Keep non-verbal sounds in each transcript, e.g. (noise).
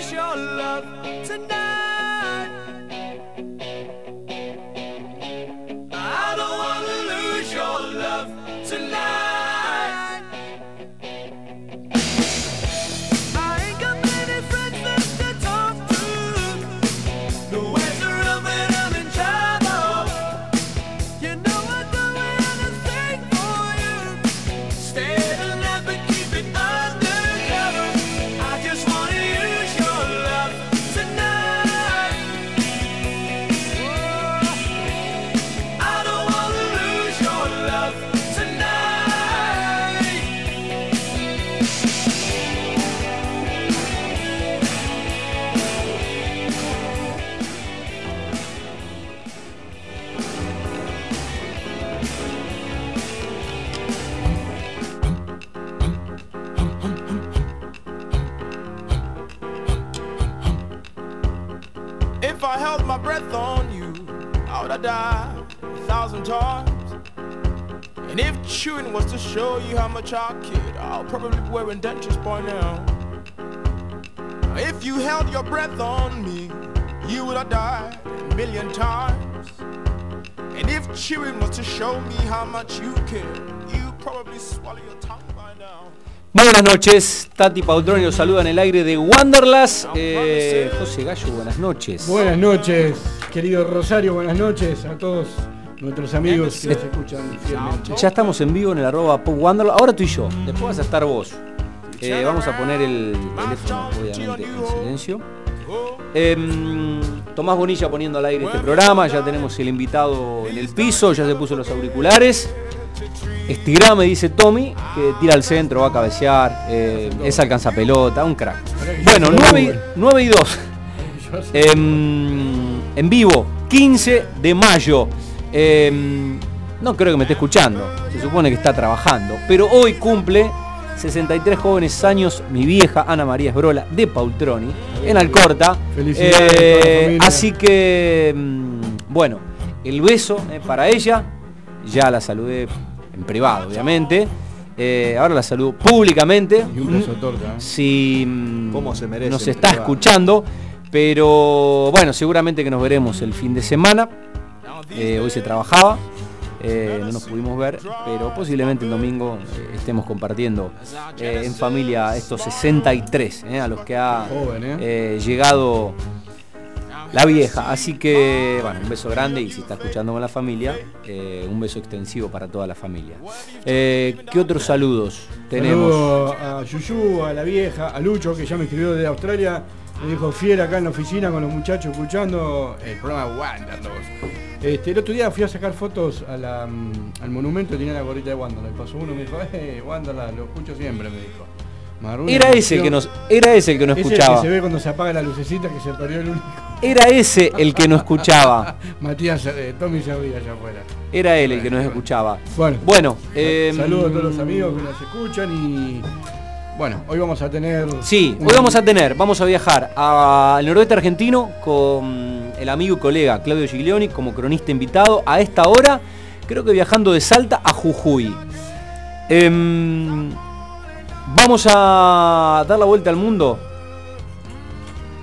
lose your love tonight. Breath on you, I would have died a thousand times. And if chewing was to show you how much I kid, I'll probably be wearing dentures by now. If you held your breath on me, you would have died a million times. And if chewing was to show me how much you care, you probably swallow your tongue by now. Buenas noches, Tati Paultroni los saluda en el aire de Wanderlust. Eh, José Gallo, buenas noches. Buenas noches, querido Rosario, buenas noches a todos nuestros amigos que nos escuchan fielmente. Ya estamos en vivo en el arroba Pop Wanderlust. Ahora tú y yo, después vas a estar vos. Eh, vamos a poner el teléfono, obviamente, en silencio. Em, Tomás Bonilla poniendo al aire este programa, ya tenemos el invitado en el piso, ya se puso los auriculares. Estirá, me dice Tommy, que tira al centro, va a cabecear, eh, es alcanza pelota, un crack. Bueno, 9 y, 9 y 2. (laughs) Em, en vivo, 15 de mayo. Em, no creo que me esté escuchando, se supone que está trabajando, pero hoy cumple 63 jóvenes años mi vieja Ana María Esbrola de Paultroni, en Alcorta. Felicidades familia. así que, mm, bueno, el beso eh, para ella, ya la saludé en privado, obviamente. Eh, ahora la saludo públicamente. Y un beso torta. ¿eh? Si mm, ¿Cómo se merece nos está privado? escuchando, pero bueno, seguramente que nos veremos el fin de semana. Eh, hoy se trabajaba, no nos pudimos ver, pero posiblemente el domingo estemos compartiendo en familia estos 63 eh, a los que ha Joven, llegado la vieja. Así que, bueno, un beso grande y si está escuchando con la familia, eh, un beso extensivo para toda la familia. Eh, ¿Qué otros saludos tenemos? Saludo a Yuyu, a la vieja, a Lucho, que ya me escribió desde Australia. Me dijo fiel acá en la oficina con los muchachos escuchando el programa Wanderlust. Este, el otro día fui a sacar fotos mm, al monumento tenía la gorrita de Wanderlust. Pasó uno y me dijo, eh, Wanderlust, lo escucho siempre, me dijo. Era ese el que nos, era ese el que no Ese es el escuchaba. que se ve cuando se apaga la lucecita que se perdió el único. Era ese el que no escuchaba. (laughs) Matías, eh, Tommy se ría allá afuera. Era él el que nos escuchaba. Bueno, Bueno, em, saludos a todos los amigos que nos escuchan y bueno, hoy vamos a tener. Sí, un- hoy vamos a tener, vamos a viajar al noroeste argentino con el amigo y colega Claudio Giglioni como cronista invitado a esta hora, creo que viajando de Salta a Jujuy. Em, vamos a dar la vuelta al mundo,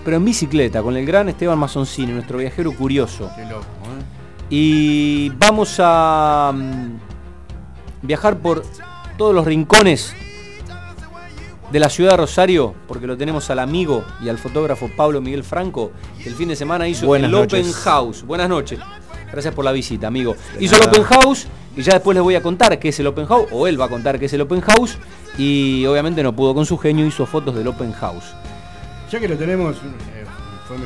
pero en bicicleta, con el gran Esteban Mazzoncini, nuestro viajero curioso. Qué loco, ¿eh? Y vamos a mm, viajar por todos los rincones de la ciudad de Rosario, porque lo tenemos al amigo y al fotógrafo Pablo Miguel Franco, que el fin de semana hizo Buenas el noches. Open House. Buenas noches. Gracias por la visita, amigo. Hizo el Open House y ya después les voy a contar qué es el Open House, o él va a contar qué es el Open House, y obviamente no pudo con su genio, hizo fotos del Open House. Ya que lo tenemos, eh, fue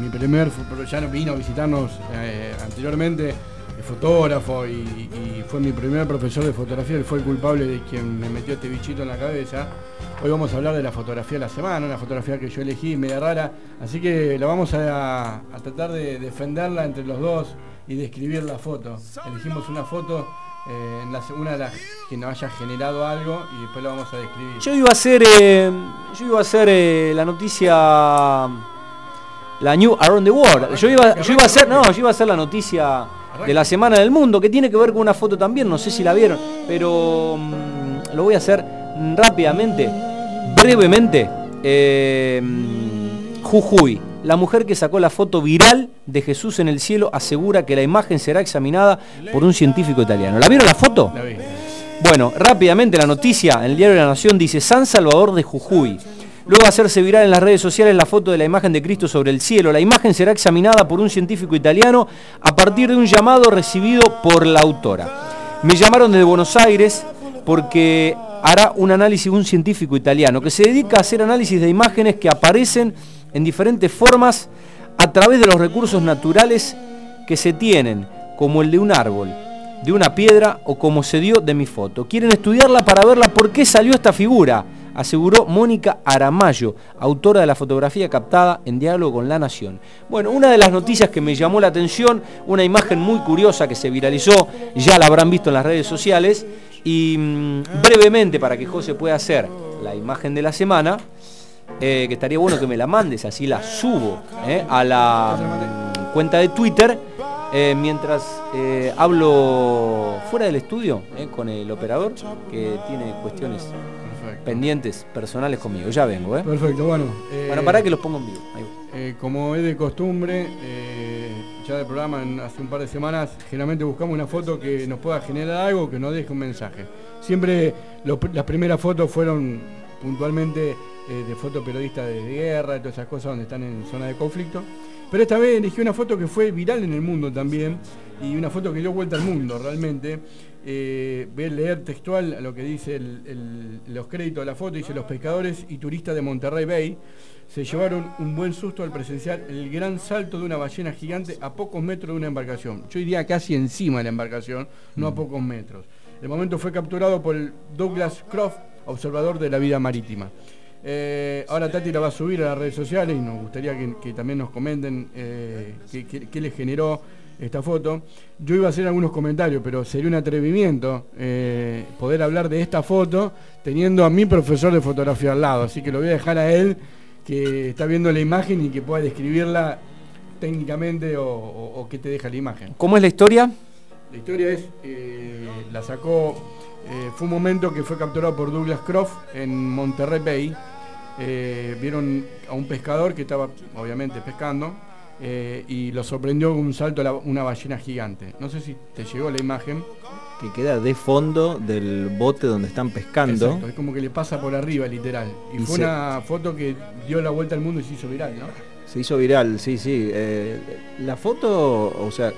mi, primer, fo- ya no vino a visitarnos eh, anteriormente, es fotógrafo y, y fue mi primer profesor de fotografía, él fue el culpable de quien me metió este bichito en la cabeza. Hoy vamos a hablar de la fotografía de la semana, una fotografía que yo elegí, media rara, así que la vamos a, a tratar de defenderla entre los dos y describir la foto. Elegimos una foto, eh, en la, una de las que nos haya generado algo y después la vamos a describir. Yo iba a hacer, eh, yo iba a hacer eh, la noticia, la New Around the World. Yo iba, yo iba a hacer, no, yo iba a hacer la noticia de la Semana del Mundo, que tiene que ver con una foto también, no sé si la vieron, pero mm, lo voy a hacer rápidamente, brevemente. Eh, mm, Jujuy. La mujer que sacó la foto viral de Jesús en el cielo asegura que la imagen será examinada por un científico italiano. ¿La vieron la foto? La vi. Bueno, rápidamente la noticia en el diario de la Nación dice San Salvador de Jujuy. Luego de hacerse viral en las redes sociales la foto de la imagen de Cristo sobre el cielo, la imagen será examinada por un científico italiano a partir de un llamado recibido por la autora. Me llamaron desde Buenos Aires porque hará un análisis un científico italiano que se dedica a hacer análisis de imágenes que aparecen en diferentes formas a través de los recursos naturales que se tienen, como el de un árbol, de una piedra o como se dio de mi foto. Quieren estudiarla para verla por qué salió esta figura, aseguró Mónica Aramayo, autora de la fotografía captada en diálogo con La Nación. Bueno, una de las noticias que me llamó la atención, una imagen muy curiosa que se viralizó, ya la habrán visto en las redes sociales, y mm, brevemente para que José pueda hacer la imagen de la semana, eh, que estaría bueno que me la mandes, así la subo eh, a la mm, cuenta de Twitter. eh, mientras eh, hablo fuera del estudio eh, con el operador que tiene cuestiones Perfecto. pendientes personales conmigo. Ya vengo, ¿eh? Perfecto, bueno. eh, Bueno, para que los pongo en vivo. Ahí eh, como es de costumbre, eh, ya del programa en- hace un par de semanas, generalmente buscamos una foto que nos pueda generar algo, que nos deje un mensaje. Siempre las primeras fotos fueron puntualmente eh, de fotoperiodistas de guerra, de todas esas cosas donde están en zona de conflicto. Pero esta vez elegí una foto que fue viral en el mundo también y una foto que dio vuelta al mundo realmente. Eh, voy a leer textual lo que dice el- el- los créditos de la foto. Dice, los pescadores y turistas de Monterrey Bay se llevaron un buen susto al presenciar el gran salto de una ballena gigante a pocos metros de una embarcación. Yo iría casi encima de la embarcación, no a pocos metros. El momento fue capturado por Douglas Croft, observador de la vida marítima. Eh, ahora Tati la va a subir a las redes sociales y nos gustaría que, que también nos comenten eh, qué, qué- qué le generó esta foto. Yo iba a hacer algunos comentarios, pero sería un atrevimiento eh, poder hablar de esta foto teniendo a mi profesor de fotografía al lado. Así que lo voy a dejar a él, que está viendo la imagen y que pueda describirla técnicamente o, o- o qué te deja la imagen. ¿Cómo es la historia? La historia es, la sacó, fue un momento que fue capturado por Douglas Croft en Monterrey Bay. Eh, vieron a un pescador que estaba obviamente pescando eh, y lo sorprendió con un salto a la- una ballena gigante. No sé si te llegó la imagen. que queda de fondo del bote donde están pescando. Exacto, es como que le pasa por arriba literal. Y, Y fue se- una foto que dio la vuelta al mundo y se hizo viral, ¿no? Se hizo viral, sí, sí. Eh, la foto, o sea,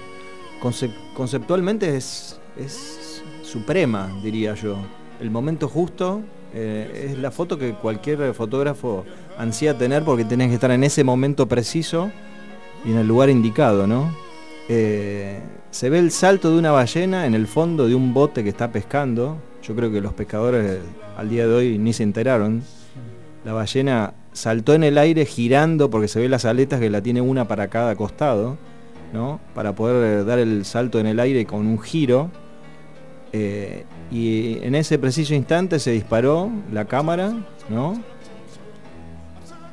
conce- conceptualmente es, es suprema, diría yo. El momento justo eh, es la foto que cualquier fotógrafo ansía tener porque tenés que estar en ese momento preciso y en el lugar indicado, ¿no? Eh, se ve el salto de una ballena en el fondo de un bote que está pescando. Yo creo que los pescadores al día de hoy ni se enteraron. La ballena saltó en el aire girando porque se ve las aletas que la tiene una para cada costado, ¿no? Para poder dar el salto en el aire con un giro. Eh, y en ese preciso instante se disparó la cámara, ¿no?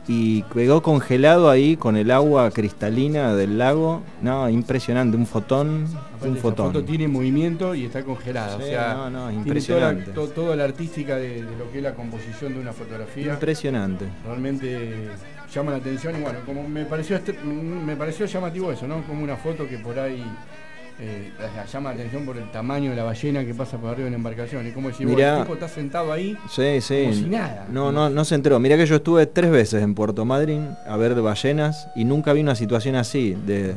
Y quedó congelado ahí con el agua cristalina del lago. No, impresionante, un fotón, Aparte, un esa fotón. foto tiene movimiento y está congelada. Sí, o sea, no, no, tiene impresionante. Toda, to- toda la artística de, de lo que es la composición de una fotografía. Impresionante. realmente llama la atención y bueno, como me pareció este- mm, me pareció llamativo eso, ¿no? Como una foto que por ahí eh, la- llama la atención por el tamaño de la ballena que pasa por arriba de una embarcación. Y como decir, Mirá. el tipo está sentado ahí Sí, sí. como si nada. No, no, no se enteró. Mira que yo estuve tres veces en Puerto Madryn a ver ballenas y nunca vi una situación así, de,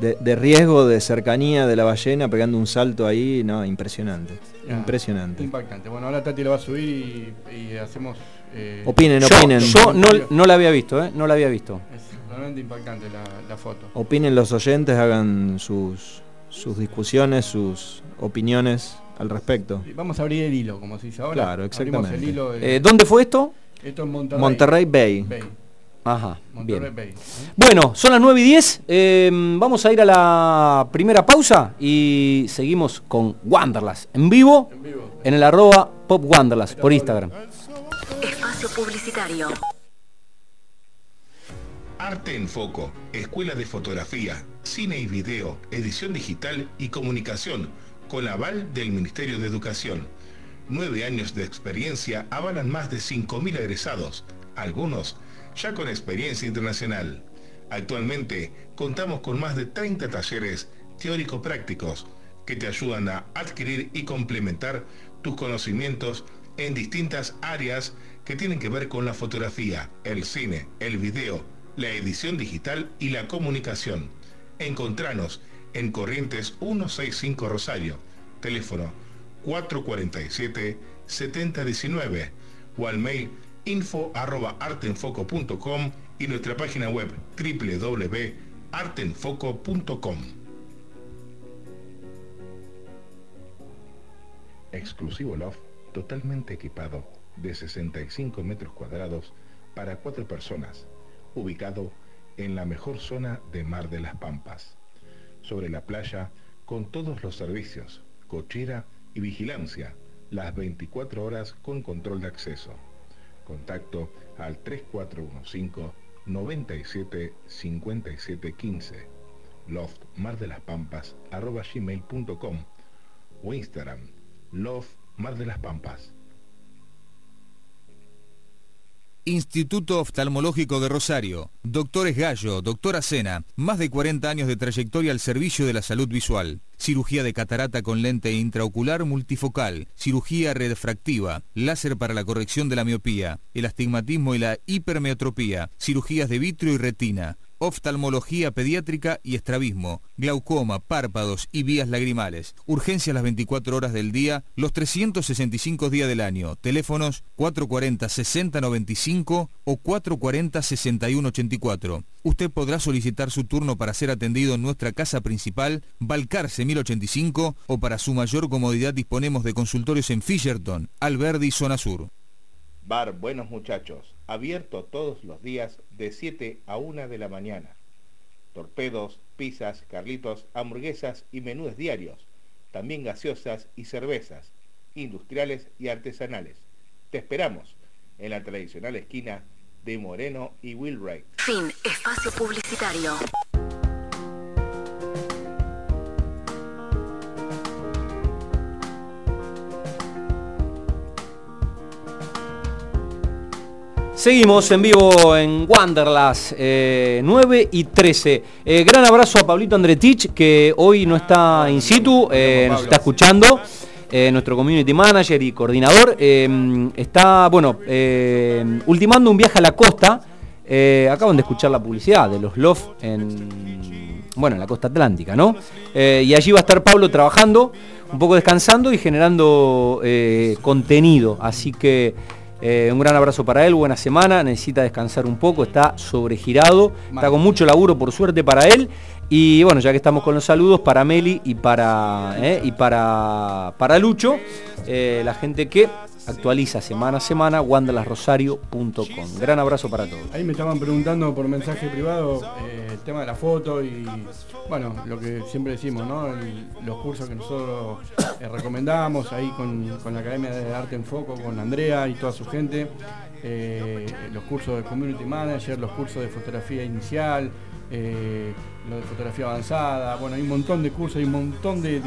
de- de riesgo, de cercanía de la ballena pegando un salto ahí, no, impresionante. Ah, Impresionante. Impactante. Bueno, ahora Tati lo va a subir y, y hacemos. eh, Opinen, Yo, opinen. yo no, no la había visto, ¿eh? No la había visto. Es realmente impactante la, la foto. Opinen los oyentes, hagan sus, sus discusiones, sus opiniones al respecto. Vamos a abrir el hilo, como se dice ahora. Claro, exactamente. el hilo de- Eh, ¿Dónde fue esto? esto es Monterrey. Monterrey Bay. Bay. Ajá, Monterrey bien. Bay. ¿eh? Bueno, son las 9 y 10. eh, vamos a ir a la primera pausa y seguimos con Wanderlas en vivo En vivo. en el arroba Pop Wanderlas por Instagram. Espacio publicitario. Arte en Foco, Escuela de Fotografía, Cine y Video, Edición Digital y Comunicación, con aval del Ministerio de Educación. Nueve años de experiencia avalan más de 5.000 egresados, algunos ya con experiencia internacional. Actualmente contamos con más de 30 talleres teórico-prácticos que te ayudan a adquirir y complementar tus conocimientos en distintas áreas que tienen que ver con la fotografía, el cine, el video, la edición digital y la comunicación. Encontranos en Corrientes 165 Rosario, teléfono 447-7019 o al mail info arroba artenfoco.com y nuestra página web www.artenfoco.com. Exclusivo loft totalmente equipado de 65 metros cuadrados para cuatro personas, ubicado en la mejor zona de Mar de las Pampas, sobre la playa con todos los servicios, cochera y vigilancia, las 24 horas con control de acceso. Contacto al 3415 97 57 15 loft mar de las pampas arroba gmail.com o Instagram loft Instituto Oftalmológico de Rosario. Doctores Gallo, doctora Sena, más de 40 años de trayectoria al servicio de la salud visual. Cirugía de catarata con lente intraocular multifocal, cirugía refractiva, láser para la corrección de la miopía, el astigmatismo y la hipermetropía, cirugías de vitrio y retina, oftalmología pediátrica y estrabismo, glaucoma, párpados y vías lagrimales. Urgencia las 24 horas del día, los 365 días del año. Teléfonos 440-6095 o 440-6184. Usted podrá solicitar su turno para ser atendido en nuestra casa principal, Balcarce 1085, o para su mayor comodidad disponemos de consultorios en Fisherton, Alberdi, Zona Sur. Bar Buenos Muchachos, abierto todos los días de 7 a 1 de la mañana. Torpedos, pizzas, carlitos, hamburguesas y menús diarios. También gaseosas y cervezas, industriales y artesanales. Te esperamos en la tradicional esquina de Moreno y Wilray. Fin. Espacio publicitario. Seguimos en vivo en Wanderlust, eh, 9 y 13. Eh, gran abrazo a Pablito Andretich, que hoy no está in situ, eh, nos está escuchando. eh, nuestro community manager y coordinador. eh, está, bueno, eh, ultimando un viaje a la costa. Acaban de escuchar la publicidad de los Loft en, bueno, en la costa atlántica, ¿no? Y allí va a estar Pablo trabajando, un poco descansando y generando contenido. Así que eh, un gran abrazo para él, buena semana, necesita descansar un poco, está sobregirado, está con mucho laburo por suerte para él. Y bueno, ya que estamos con los saludos, para Meli y para, eh, y para, para Lucho, eh, la gente que actualiza semana a semana, wanderlasrosario.com. Gran abrazo para todos. Ahí me estaban preguntando por mensaje privado eh, el tema de la foto y bueno, lo que siempre decimos, ¿no? Los cursos que nosotros eh, recomendamos ahí con, con la Academia de Arte en Foco, con Andrea y toda su gente, eh, los cursos de Community Manager, los cursos de fotografía inicial, eh, lo de fotografía avanzada, bueno, hay un montón de cursos, hay un montón de-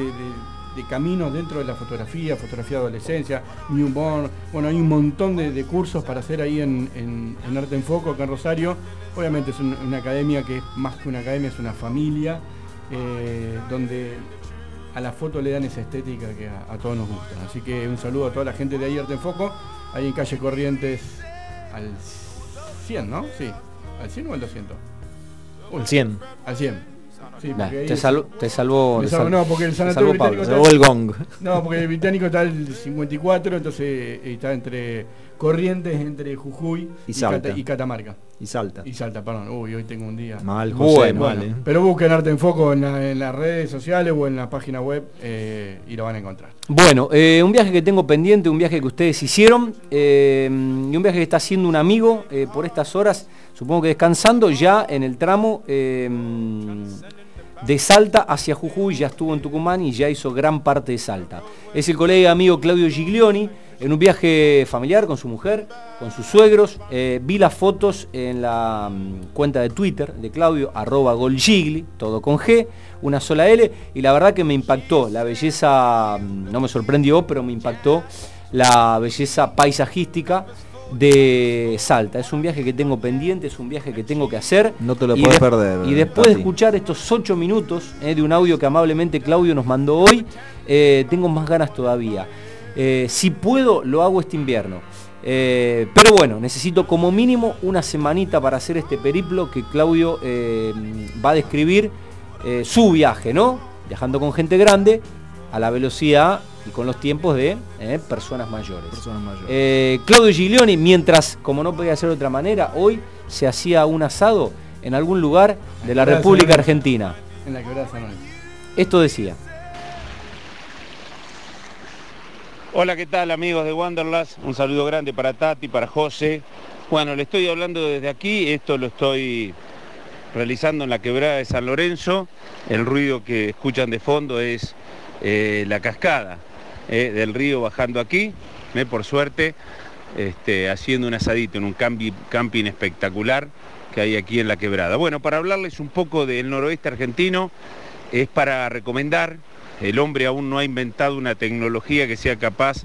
de caminos dentro de la fotografía, fotografía de adolescencia, newborn, bueno, hay un montón de, de cursos para hacer ahí en, en- en Arte en Foco, acá en Rosario. Obviamente es un- una academia que es más que una academia, es una familia, eh, donde a la foto le dan esa estética que a, a todos nos gusta. Así que un saludo a toda la gente de ahí Arte en Foco, ahí en calle Corrientes al 100, ¿no? Sí, al 100 o al 200. Uy, El 100. Al 100. Sí, Nah, te, salvo, te salvó. me salvo- sal- no, porque el te sanatorio salvó Pablo. británico Llegó el gong. No, porque el británico está el 54, entonces eh, está entre Corrientes, entre Jujuy Y Salta. Cata- y Catamarca. Y salta. Y Salta, perdón. Uy, hoy tengo un día. Mal, José, Bueno, mal, Bueno, eh. pero busquen Arte en Foco en, la- en las redes sociales o en la página web eh, y lo van a encontrar. Bueno, eh, un viaje que tengo pendiente, un viaje que ustedes hicieron eh, y un viaje que está haciendo un amigo eh, por estas horas, supongo que descansando ya en el tramo eh, de Salta hacia Jujuy, ya estuvo en Tucumán y ya hizo gran parte de Salta. Es el colega amigo Claudio Giglioni en un viaje familiar con su mujer, con sus suegros. Eh, vi las fotos en la mm, cuenta de Twitter de Claudio, arroba golgigli, todo con G, una sola L, y la verdad que me impactó la belleza, mm, no me sorprendió, pero me impactó la belleza paisajística de Salta. Es un viaje que tengo pendiente, es un viaje que tengo que hacer. No te lo puedes de- perder. Y después de escuchar estos ocho minutos eh, de un audio que amablemente Claudio nos mandó hoy, eh, tengo más ganas todavía. Eh, si puedo, lo hago este invierno. Pero bueno, necesito como mínimo una semanita para hacer este periplo que Claudio va a describir su viaje, ¿no? Viajando con gente grande, a la velocidad y con los tiempos de eh, personas mayores. Personas mayores. Eh, Claudio Giglioni, mientras, como no podía ser de otra manera, hoy se hacía un asado en algún lugar de la República San. Argentina. En la quebrada San Lorenzo. Esto decía. Hola, ¿qué tal amigos de Wanderlust? Un saludo grande para Tati, para José. Bueno, le estoy hablando desde aquí, esto lo estoy realizando en la quebrada de San Lorenzo. El ruido que escuchan de fondo es eh, la cascada eh, del río bajando aquí, eh, por suerte, este, haciendo un asadito en un campi- camping espectacular que hay aquí en la quebrada. Bueno, para hablarles un poco del noroeste argentino, es para recomendar, el hombre aún no ha inventado una tecnología que sea capaz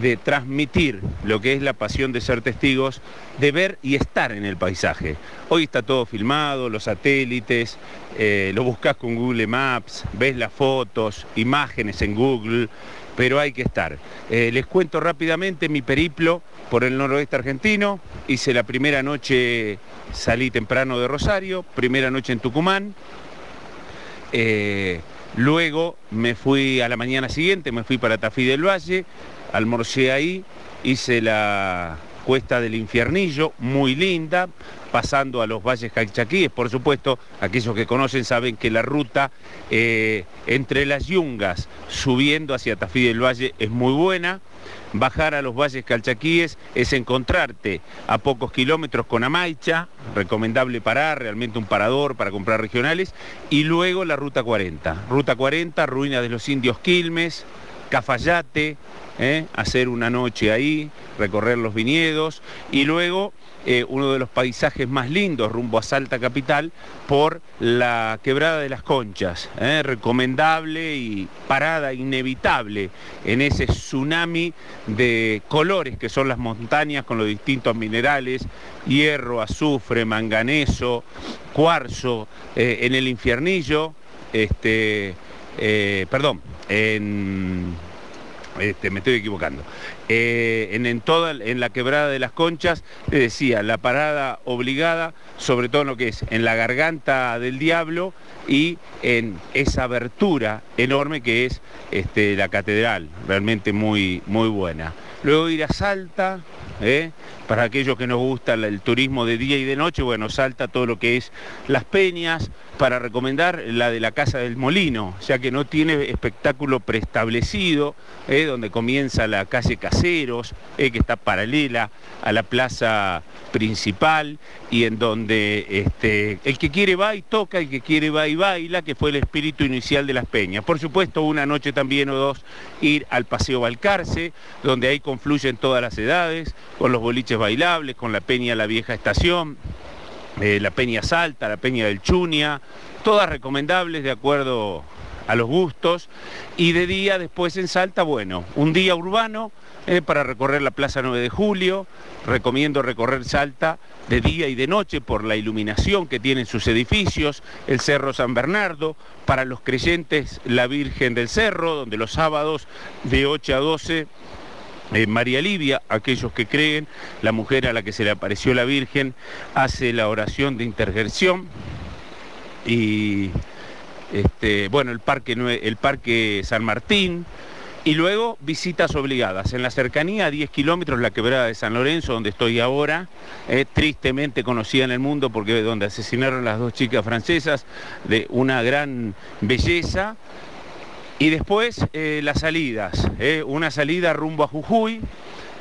de transmitir lo que es la pasión de ser testigos, de ver y estar en el paisaje. Hoy está todo filmado, los satélites, eh, lo buscas con Google Maps, ves las fotos, imágenes en Google, pero hay que estar. Eh, les cuento rápidamente mi periplo por el noroeste argentino. Hice la primera noche, salí temprano de Rosario, primera noche en Tucumán. Eh, luego me fui a la mañana siguiente, me fui para Tafí del Valle, almorcé ahí, hice la cuesta del infiernillo, muy linda, pasando a los valles calchaquíes, por supuesto, aquellos que conocen saben que la ruta eh, entre las yungas, subiendo hacia Tafí del Valle, es muy buena. Bajar a los valles calchaquíes es encontrarte a pocos kilómetros con Amaicha, recomendable parar, realmente un parador para comprar regionales, y luego la Ruta 40. Ruta 40, ruinas de los indios Quilmes, Cafayate, ¿eh? hacer una noche ahí, recorrer los viñedos, y luego eh, uno de los paisajes más lindos rumbo a Salta Capital por la Quebrada de las Conchas, ¿eh? recomendable y parada inevitable en ese tsunami de colores que son las montañas con los distintos minerales, hierro, azufre, manganeso, cuarzo, en el infiernillo, este, perdón, en este, me estoy equivocando. Eh, en, en toda, en la quebrada de las conchas, le decía, la parada obligada, sobre todo en lo que es en la garganta del diablo y en esa abertura enorme que es este, la catedral, realmente muy, muy buena. Luego ir a Salta, ¿eh? Para aquellos que nos gusta el, turismo de día y de noche, bueno, Salta todo lo que es las peñas, para recomendar la de la Casa del Molino, ya que no tiene espectáculo preestablecido, ¿eh? donde comienza la calle Caseros, ¿eh? que está paralela a la plaza principal y en donde este, el que quiere va y toca, el que quiere va y baila, que fue el espíritu inicial de las peñas. Por supuesto, una noche también o dos ir al Paseo Balcarce, donde ahí confluyen todas las edades, con los boliches bailables, con la peña La Vieja Estación, eh, la Peña Salta, la Peña del Chunia, todas recomendables de acuerdo a los gustos. Y de día después en Salta, bueno, un día urbano eh, para recorrer la Plaza 9 de Julio. Recomiendo recorrer Salta de día y de noche por la iluminación que tienen sus edificios, el Cerro San Bernardo, para los creyentes la Virgen del Cerro, donde los sábados de 8 a 12 eh, María Livia, aquellos que creen, la mujer a la que se le apareció la Virgen, hace la oración de intergerción y este, bueno, el parque, el parque San Martín, y luego visitas obligadas. En la cercanía, a 10 kilómetros, la quebrada de San Lorenzo, donde estoy ahora, eh, tristemente conocida en el mundo porque donde asesinaron las dos chicas francesas, de una gran belleza. Y después eh, las salidas, eh, una salida rumbo a Jujuy,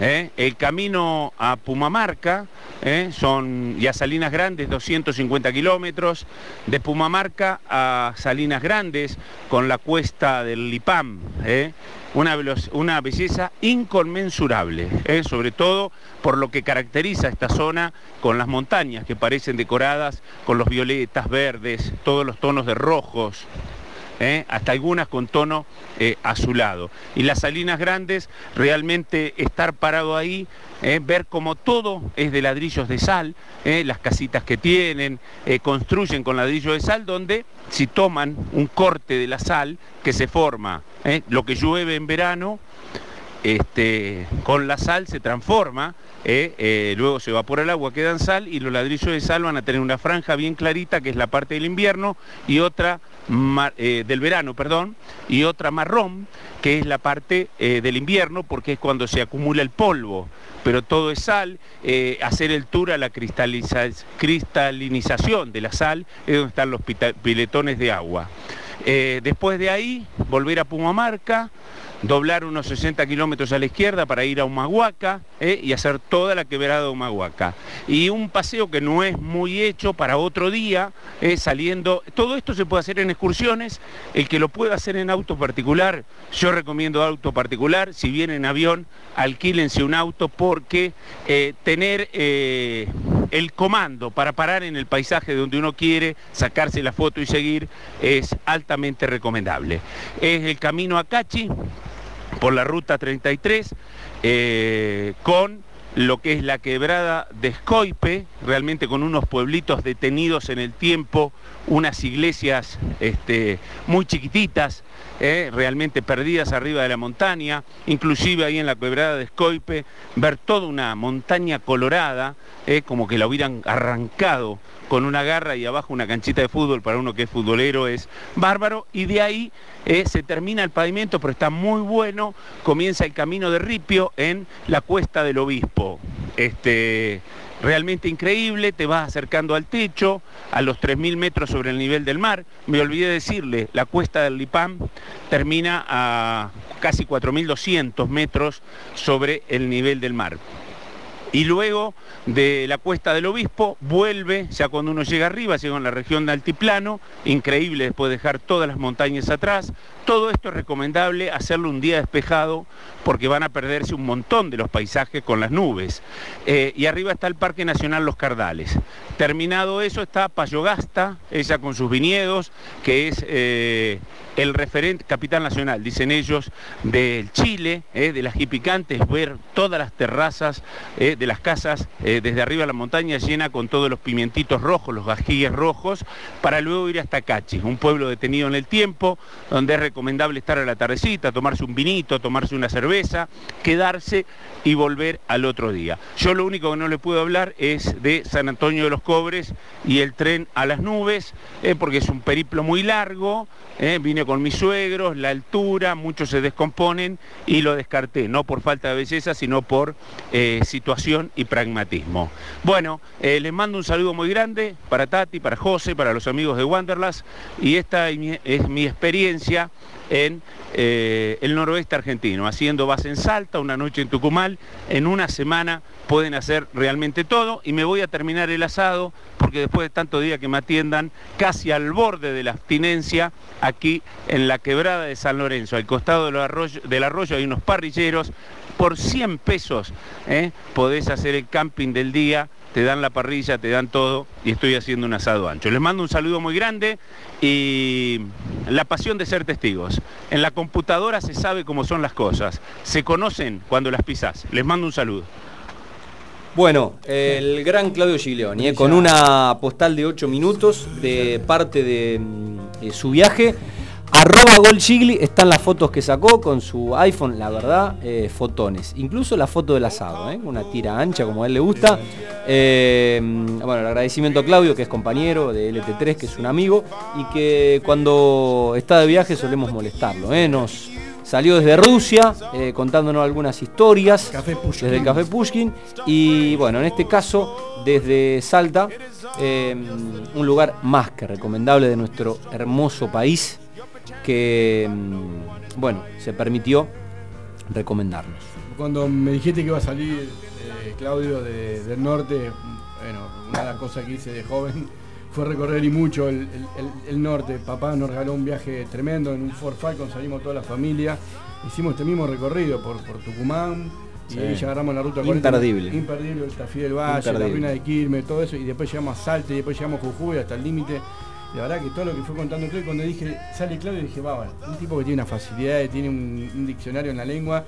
eh, el camino a Pumamarca, son y a Salinas Grandes 250 kilómetros, de Pumamarca a Salinas Grandes con la cuesta del Lipam, una, belleza inconmensurable, sobre todo por lo que caracteriza esta zona con las montañas que parecen decoradas con los violetas, verdes, todos los tonos de rojos, ¿eh? hasta algunas con tono eh, azulado. Y las salinas grandes, realmente estar parado ahí, ¿eh? ver como todo es de ladrillos de sal, las casitas que tienen, construyen con ladrillos de sal, donde si toman un corte de la sal que se forma, lo que llueve en verano, este, con la sal se transforma luego se evapora el agua, quedan sal y los ladrillos de sal van a tener una franja bien clarita que es la parte del invierno y otra eh, del verano, perdón, y otra marrón que es la parte del invierno porque es cuando se acumula el polvo. Pero todo es sal, hacer el tour a la cristalinización de la sal es donde están los piletones de agua. después de ahí, volver a Pumamarca, doblar unos 60 kilómetros a la izquierda para ir a Humahuaca ¿eh? y hacer toda la quebrada de Humahuaca. Y un paseo que no es muy hecho para otro día, ¿eh? saliendo, todo esto se puede hacer en excursiones, el que lo pueda hacer en auto particular, yo recomiendo auto particular, si viene en avión, alquílense un auto porque eh, tener el comando para parar en el paisaje donde uno quiere, sacarse la foto y seguir, es altamente recomendable. Es el camino a Cachi, por la ruta 33 eh, con lo que es la quebrada de Escoipe, realmente con unos pueblitos detenidos en el tiempo, unas iglesias este, muy chiquititas, eh, realmente perdidas arriba de la montaña, inclusive ahí en la quebrada de Escoipe, ver toda una montaña colorada, eh, como que la hubieran arrancado con una garra y abajo una canchita de fútbol para uno que es futbolero es bárbaro y de ahí eh, se termina el pavimento pero está muy bueno, comienza el camino de Ripio en la cuesta del obispo. Este, realmente increíble, te vas acercando al techo, a los 3.000 metros sobre el nivel del mar. Me olvidé decirle, la cuesta del Lipam termina a casi 4.200 metros sobre el nivel del mar y luego de la cuesta del obispo vuelve, ya cuando uno llega arriba, llega en la región de altiplano, increíble después de dejar todas las montañas atrás, todo esto es recomendable hacerlo un día despejado porque van a perderse un montón de los paisajes con las nubes. Eh, y arriba está el Parque Nacional Los Cardales. Terminado eso está Payogasta, ella con sus viñedos, que es eh, el referente, capital nacional, dicen ellos, del Chile, eh, de las jipicantes, ver todas las terrazas de las casas desde arriba de la montaña llena con todos los pimientitos rojos, los gajíes rojos, para luego ir hasta Cachis, un pueblo detenido en el tiempo, donde es recomendable estar a la tardecita, tomarse un vinito, tomarse una cerveza, quedarse y volver al otro día. Yo lo único que no le puedo hablar es de San Antonio de los Cobres y el tren a las nubes, eh, porque es un periplo muy largo, eh, con mis suegros, la altura, muchos se descomponen y lo descarté, no por falta de belleza, sino por eh, situación y pragmatismo. Bueno, les mando un saludo muy grande para Tati, para José, para los amigos de Wanderlust y esta es mi experiencia en eh, el noroeste argentino, haciendo base en Salta, una noche en Tucumán, en una semana pueden hacer realmente todo. Y me voy a terminar el asado porque después de tanto día que me atiendan casi al borde de la abstinencia aquí en la quebrada de San Lorenzo, al costado del arroyo, hay unos parrilleros, por 100 pesos ¿eh? podés hacer el camping del día te dan la parrilla, te dan todo y estoy haciendo un asado ancho. Les mando un saludo muy grande y la pasión de ser testigos. En la computadora se sabe cómo son las cosas, se conocen cuando las pisas. Les mando un saludo. Bueno, el gran Claudio Giglioni, eh, con una postal de 8 minutos de parte de mm, su viaje. Arroba Golchigli están las fotos que sacó con su iPhone, la verdad, eh, fotones. Incluso la foto del asado, ¿eh? una tira ancha como a él le gusta. Eh, bueno, el agradecimiento a Claudio, que es compañero de LT3, que es un amigo, y que cuando está de viaje solemos molestarlo. Nos salió desde Rusia contándonos algunas historias desde el Café Pushkin. Y bueno, en este caso, desde Salta, un lugar más que recomendable de nuestro hermoso país que, mm, bueno, se permitió recomendarnos. Cuando me dijiste que iba a salir eh, Claudio del norte, bueno, una de las cosas que hice de joven (laughs) fue recorrer y mucho el, norte. Papá nos regaló un viaje tremendo en un Ford Falcon, salimos toda la familia, hicimos este mismo recorrido por, Tucumán, y ahí ya agarramos la ruta 40. Imperdible. Imperdible, el Tafí del Valle, la ruina de Quilmes, todo eso, y después llegamos a Salte, y después llegamos a Jujuy hasta el límite la verdad que todo lo que fue contando Claudio, cuando dije, sale Claudio, dije, va, un tipo que tiene una facilidad, tiene un, diccionario en la lengua,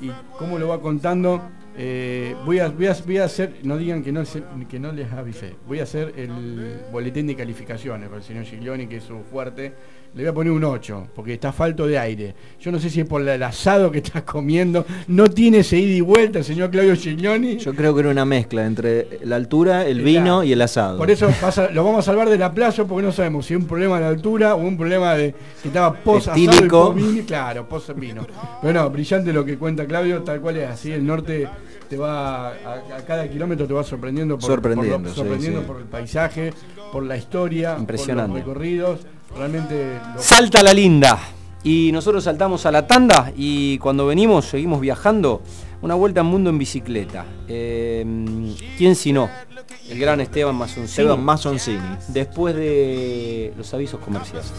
y cómo lo va contando, eh, voy, a, voy, a, hacer, no digan que no, que no les avisé, voy a hacer el boletín de calificaciones para el señor Giglioni, que es su fuerte, le voy a poner un 8, porque está falto de aire. Yo no sé si es por el asado que estás comiendo, no tiene ese ida y vuelta el señor Claudio Giglioni. Yo creo que era una mezcla entre la altura, el vino y el asado. Por eso (laughs) pasa- lo vamos a salvar de la playa porque no sabemos si es un problema de la altura o un problema de que estaba post asado y Etílico. post vino. Claro, post vino. Pero no, brillante lo que cuenta Claudio, tal cual es así. El norte te va, a, a cada kilómetro te va sorprendiendo por, Sorprendiendo, por, lo- sí, sorprendiendo sí. por el paisaje, por la historia, Impresionante. por los recorridos. Realmente lo- Salta la linda. Y nosotros saltamos a la tanda y cuando venimos seguimos viajando. Una vuelta al mundo en bicicleta. Eh, ¿Quién si no? El gran Esteban Mazoncini. Esteban Mazoncini. Después de los avisos comerciales.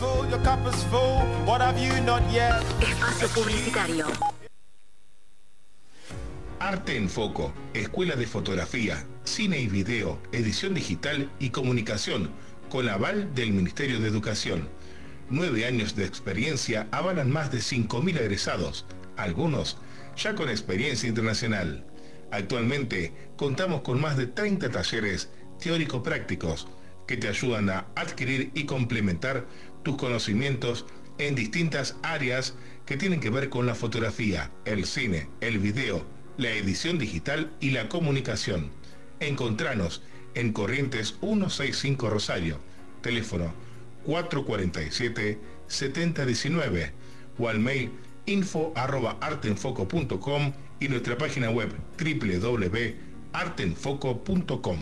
Espacio publicitario. Arte en Foco, Escuela de Fotografía, Cine y Video, Edición Digital y Comunicación, con aval del Ministerio de Educación. Nueve años de experiencia avalan más de 5.000 egresados, algunos ya con experiencia internacional. Actualmente contamos con más de 30 talleres teórico-prácticos que te ayudan a adquirir y complementar tus conocimientos en distintas áreas que tienen que ver con la fotografía, el cine, el video, la edición digital y la comunicación. Encontranos en Corrientes 165 Rosario, teléfono 447-7019 o al mail info arroba artenfoco.com y nuestra página web www.artenfoco.com.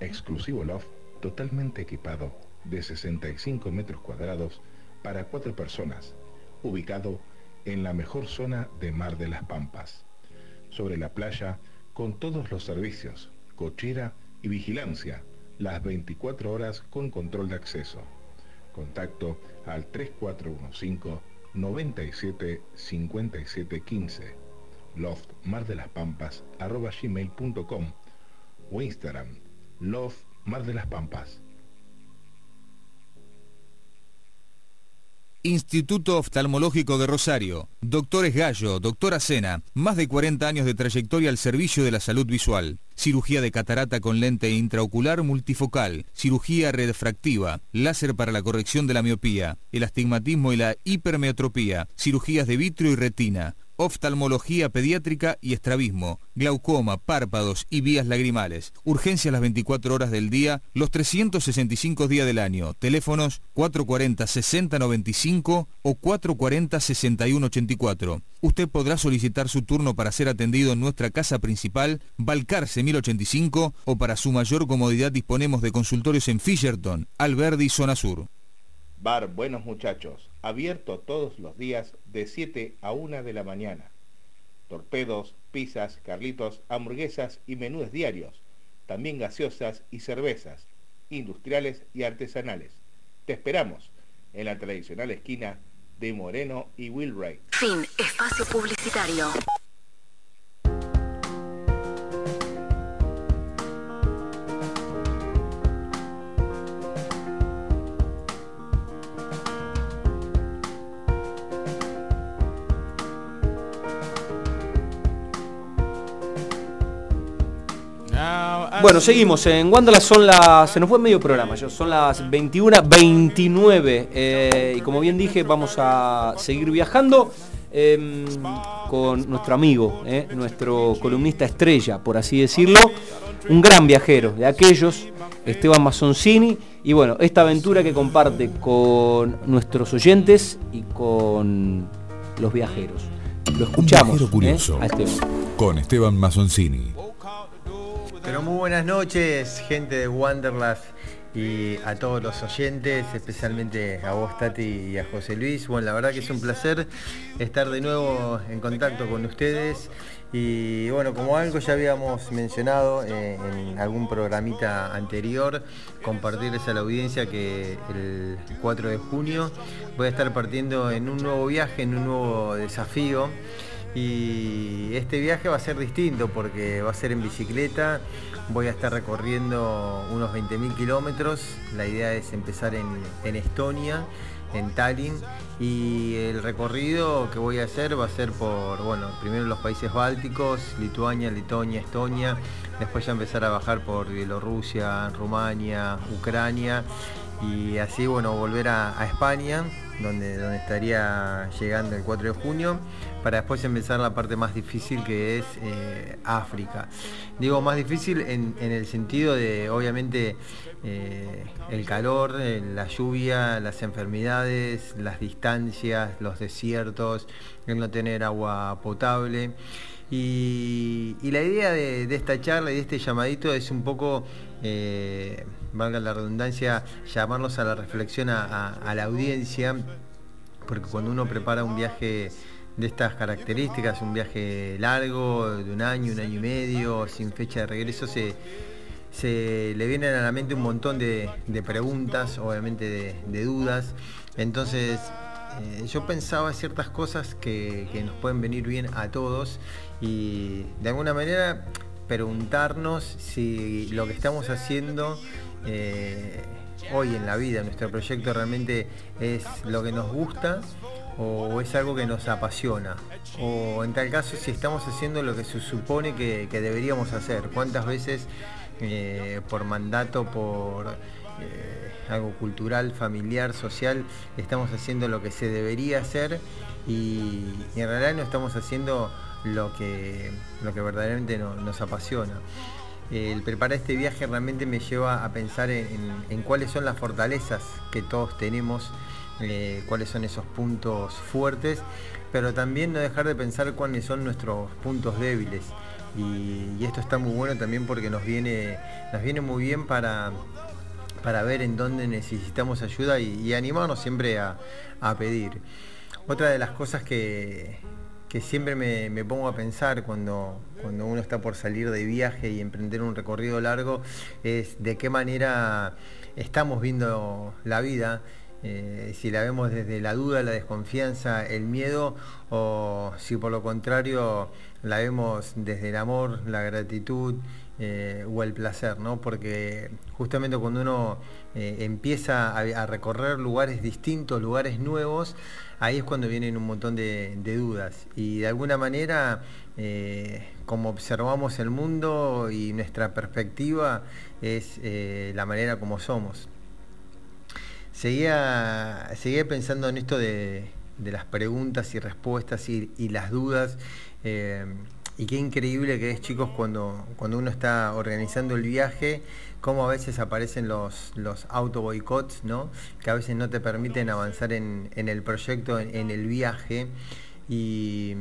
Exclusivo loft totalmente equipado de 65 metros cuadrados para cuatro personas, ubicado en la mejor zona de Mar de las Pampas, sobre la playa con todos los servicios, cochera y vigilancia, las 24 horas con control de acceso. Contacto al 3415 97 57 15 loft mar de las pampas arroba gmail.com o Instagram loft Instituto Oftalmológico de Rosario. Doctores Gallo, doctora Sena. Más de 40 años de trayectoria al servicio de la salud visual. Cirugía de catarata con lente intraocular multifocal. Cirugía refractiva. Láser para la corrección de la miopía. El astigmatismo y la hipermetropía. Cirugías de vitrio y retina. Oftalmología pediátrica y estrabismo, glaucoma, párpados y vías lagrimales. Urgencia las 24 horas del día, los 365 días del año. Teléfonos 440-6095 o 440-6184. Usted podrá solicitar su turno para ser atendido en nuestra casa principal, Balcarce 1085, o para su mayor comodidad disponemos de consultorios en Fisherton, Alberdi, Zona Sur. Bar Buenos Muchachos, abierto todos los días de 7 a 1 de la mañana. Torpedos, pizzas, carlitos, hamburguesas y menús diarios. También gaseosas y cervezas, industriales y artesanales. Te esperamos en la tradicional esquina de Moreno y Wilray. Fin. Espacio publicitario. Bueno, seguimos. En Wanderlust son las. Se nos fue medio programa, yo. Son las 21.29. eh, y como bien dije, vamos a seguir viajando em, con nuestro amigo, eh, nuestro columnista estrella, por así decirlo. Un gran viajero de aquellos, Esteban Mazoncini. Y bueno, esta aventura que comparte con nuestros oyentes y con los viajeros. Lo escuchamos viajero eh, curioso. a Esteban. Con Esteban Mazoncini. Pero muy buenas noches, gente de Wanderlust y a todos los oyentes, especialmente a vos Tati y a José Luis. Bueno, la verdad que es un placer estar de nuevo en contacto con ustedes. Y bueno, como algo ya habíamos mencionado eh, en algún programita anterior, compartirles a la audiencia que el 4 de junio voy a estar partiendo en un nuevo viaje, en un nuevo desafío Y este viaje va a ser distinto porque va a ser en bicicleta, voy a estar recorriendo unos 20.000 kilómetros, la idea es empezar en, Estonia, en Tallinn, y el recorrido que voy a hacer va a ser por, bueno, primero los países bálticos, Lituania, Letonia, Estonia, después ya empezar a bajar por Bielorrusia, Rumania, Ucrania, y así, bueno, volver a, España, donde, donde estaría llegando el 4 de junio, para después empezar la parte más difícil que es eh, África. Digo más difícil en, en el sentido de, obviamente, eh, el calor, eh, la lluvia, las enfermedades, las distancias, los desiertos, el no tener agua potable. Y, la idea de, de esta charla y de este llamadito es un poco valga la redundancia, llamarlos a la reflexión a, la audiencia, porque cuando uno prepara un viaje de estas características, un viaje largo, de un año, un año y medio, sin fecha de regreso, se, se le vienen a la mente un montón de, preguntas, obviamente de, de dudas. Entonces, eh, yo pensaba ciertas cosas que, que nos pueden venir bien a todos y de alguna manera preguntarnos si lo que estamos haciendo eh, hoy en la vida, nuestro proyecto realmente es lo que nos gusta o es algo que nos apasiona. O en tal caso si estamos haciendo lo que se supone que, deberíamos hacer. ¿Cuántas veces eh, por mandato, por eh, algo cultural, familiar, social, estamos haciendo lo que se debería hacer y, en realidad no estamos haciendo lo que, lo que verdaderamente no, nos apasiona? El preparar este viaje realmente me lleva a pensar en, cuáles son las fortalezas que todos tenemos, eh, cuáles son esos puntos fuertes, pero también no dejar de pensar cuáles son nuestros puntos débiles. Y, y, esto está muy bueno también porque nos viene, nos viene muy bien para, para ver en dónde necesitamos ayuda y, y animarnos siempre a, a, pedir. Otra de las cosas que, que siempre me, me, pongo a pensar cuando, cuando uno está por salir de viaje y emprender un recorrido largo es de qué manera estamos viendo la vida, eh, si la vemos desde la duda, la desconfianza, el miedo o si por lo contrario la vemos desde el amor, la gratitud eh, o el placer, ¿no? Porque justamente cuando uno eh, empieza a, a recorrer lugares distintos, lugares nuevos, ahí es cuando vienen un montón de, dudas. Y de alguna manera, eh, como observamos el mundo y nuestra perspectiva, es eh, la manera como somos. Seguía, seguía pensando en esto de, las preguntas y respuestas y, y las dudas. Eh, y qué increíble que es, chicos, cuando, cuando uno está organizando el viaje, cómo a veces aparecen los, los auto ¿no? Que a veces no te permiten avanzar en, en el proyecto, en, en el viaje. Y,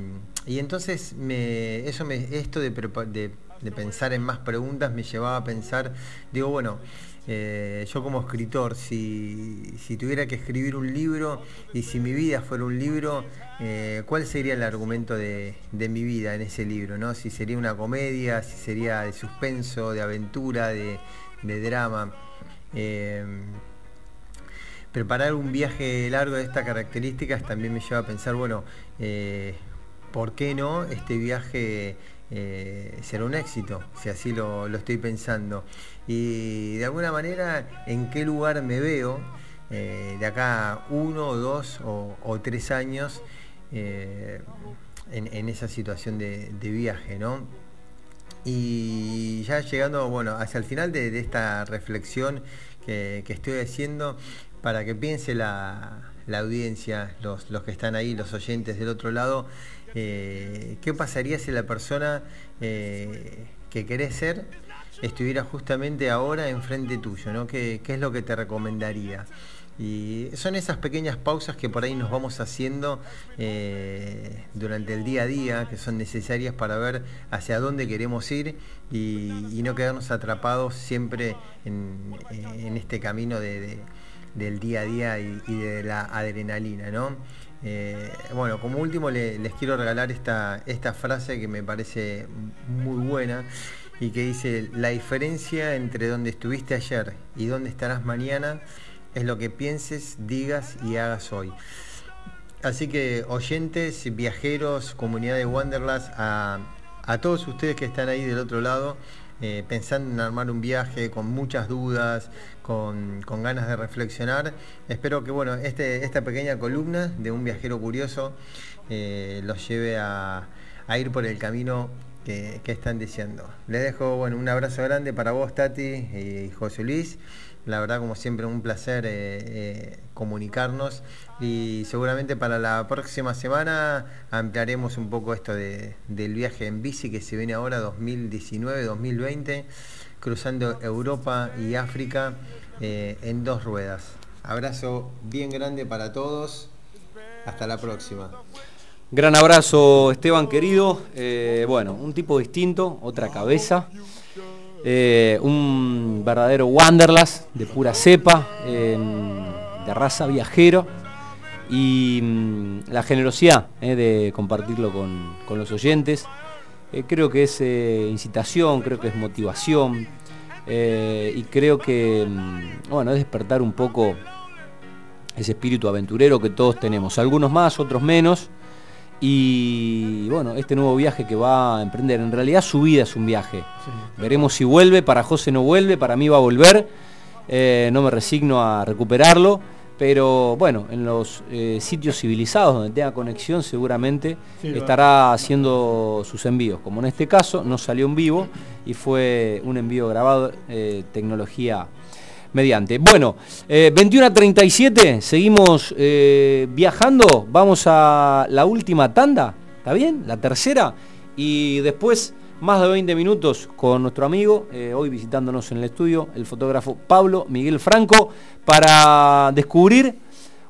y entonces me, eso me, esto de, de, de, pensar en más preguntas me llevaba a pensar, digo, bueno, eh, yo como escritor, si, si, tuviera que escribir un libro y si mi vida fuera un libro, eh, ¿cuál sería el argumento de, de, mi vida en ese libro? ¿no? Si sería una comedia, si sería de suspenso, de aventura, de, de drama. Eh, preparar un viaje largo de estas características también me lleva a pensar, bueno, ¿por qué no este viaje será un éxito? Si así lo, lo, estoy pensando. Y de alguna manera, ¿en qué lugar me veo eh, de acá uno, dos o, tres años en, en, esa situación de, viaje, ¿no? Y ya llegando, bueno, hacia el final de, esta reflexión que, estoy haciendo, para que piense la, audiencia, los, que están ahí, los oyentes del otro lado, eh, ¿qué pasaría si la persona eh, que querés ser estuviera justamente ahora enfrente tuyo? ¿no? ¿Qué, ¿Qué, es lo que te recomendaría? Y son esas pequeñas pausas que por ahí nos vamos haciendo eh, durante el día a día, que son necesarias para ver hacia dónde queremos ir y, no quedarnos atrapados siempre en, en este camino de, de, del día a día y, de la adrenalina. ¿no? Eh, bueno, como último le, les quiero regalar esta frase que me parece muy buena y que dice, la diferencia entre donde estuviste ayer y donde estarás mañana es lo que pienses, digas y hagas hoy. así que oyentes, viajeros, comunidad de Wanderlust, a, todos ustedes que están ahí del otro lado, eh, pensando en armar un viaje con muchas dudas, con, ganas de reflexionar, espero que bueno, este, esta pequeña columna de un viajero curioso eh, los lleve a ir por el camino que, están diciendo. Les dejo bueno, un abrazo grande para vos, Tati y José Luis. La verdad, como siempre, un placer eh, eh, comunicarnos y seguramente para la próxima semana ampliaremos un poco esto de- del viaje en bici que se viene ahora 2019-2020, cruzando Europa y África eh, en dos ruedas. Abrazo bien grande para todos. Hasta la próxima. Gran abrazo, Esteban querido. Eh, bueno, un tipo distinto, otra cabeza. Eh, un verdadero Wanderlust de pura cepa, eh, de raza viajero. Y mm, la generosidad eh, de compartirlo con, con los oyentes. Creo que es incitación, creo que es motivación. y creo que mm, bueno, es despertar un poco ese espíritu aventurero que todos tenemos, algunos más, otros menos. Y bueno, este nuevo viaje que va a emprender, en realidad su vida es un viaje. Veremos si vuelve, para José no vuelve, para mí va a volver. Eh, no me resigno a recuperarlo, pero bueno, en los eh, sitios civilizados donde tenga conexión seguramente Sí, estará haciendo sus envíos, como en este caso no salió en vivo y fue un envío grabado, eh, tecnología mediante. Bueno, eh, 21 a 37, seguimos eh, viajando, vamos a la última tanda, ¿está bien? La tercera, y después más de 20 minutos con nuestro amigo, eh, hoy visitándonos en el estudio, el fotógrafo Pablo Miguel Franco, para descubrir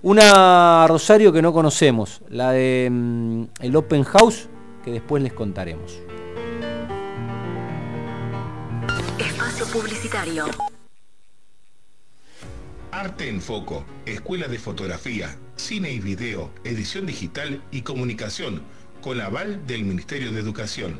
una Rosario que no conocemos, la de mm, el Open House, que después les contaremos. Espacio publicitario. Arte en Foco, Escuela de Fotografía, Cine y Video, Edición Digital y Comunicación, con aval del Ministerio de Educación.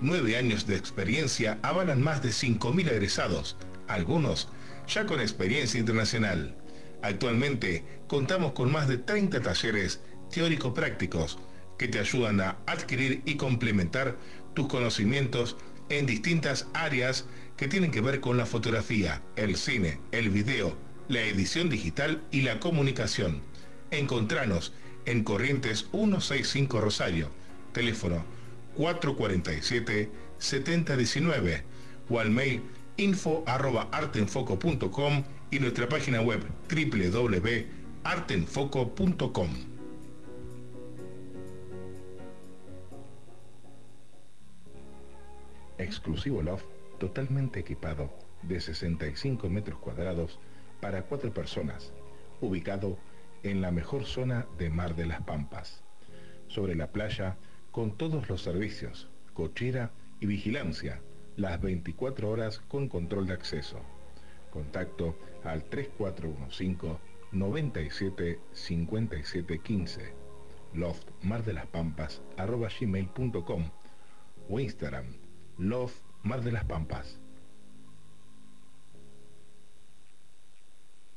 Nueve años de experiencia avalan más de 5.000 egresados, algunos ya con experiencia internacional. Actualmente contamos con más de 30 talleres teórico-prácticos que te ayudan a adquirir y complementar tus conocimientos en distintas áreas que tienen que ver con la fotografía, el cine, el video, la edición digital y la comunicación. Encontranos en Corrientes 165 Rosario, teléfono 447-7019 o al mail info y nuestra página web www.artenfoco.com. Exclusivo loft totalmente equipado de 65 metros cuadrados para cuatro personas, ubicado en la mejor zona de Mar de las Pampas, sobre la playa con todos los servicios, cochera y vigilancia, las 24 horas con control de acceso. Contacto al 3415 97 57 15 loft mar de las pampas arroba gmail.com o Instagram loft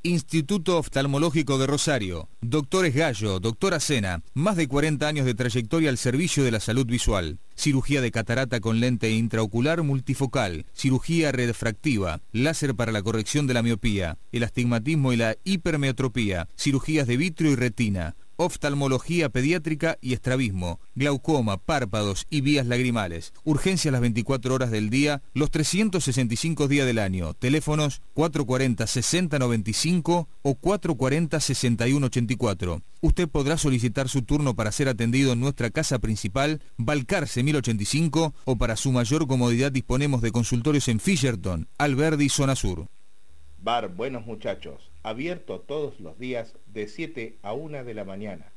Instituto Oftalmológico de Rosario. Doctores Gallo, doctora Sena, más de 40 años de trayectoria al servicio de la salud visual. Cirugía de catarata con lente intraocular multifocal, cirugía refractiva, láser para la corrección de la miopía, el astigmatismo y la hipermetropía, cirugías de vitrio y retina, oftalmología pediátrica y estrabismo, glaucoma, párpados y vías lagrimales. Urgencias las 24 horas del día, los 365 días del año. Teléfonos 440-6095 o 440-6184. Usted podrá solicitar su turno para ser atendido en nuestra casa principal, Balcarce 1085, o para su mayor comodidad disponemos de consultorios en Fisherton, Alberdi, Zona Sur. Bar Buenos Muchachos, abierto todos los días de 7 a 1 de la mañana.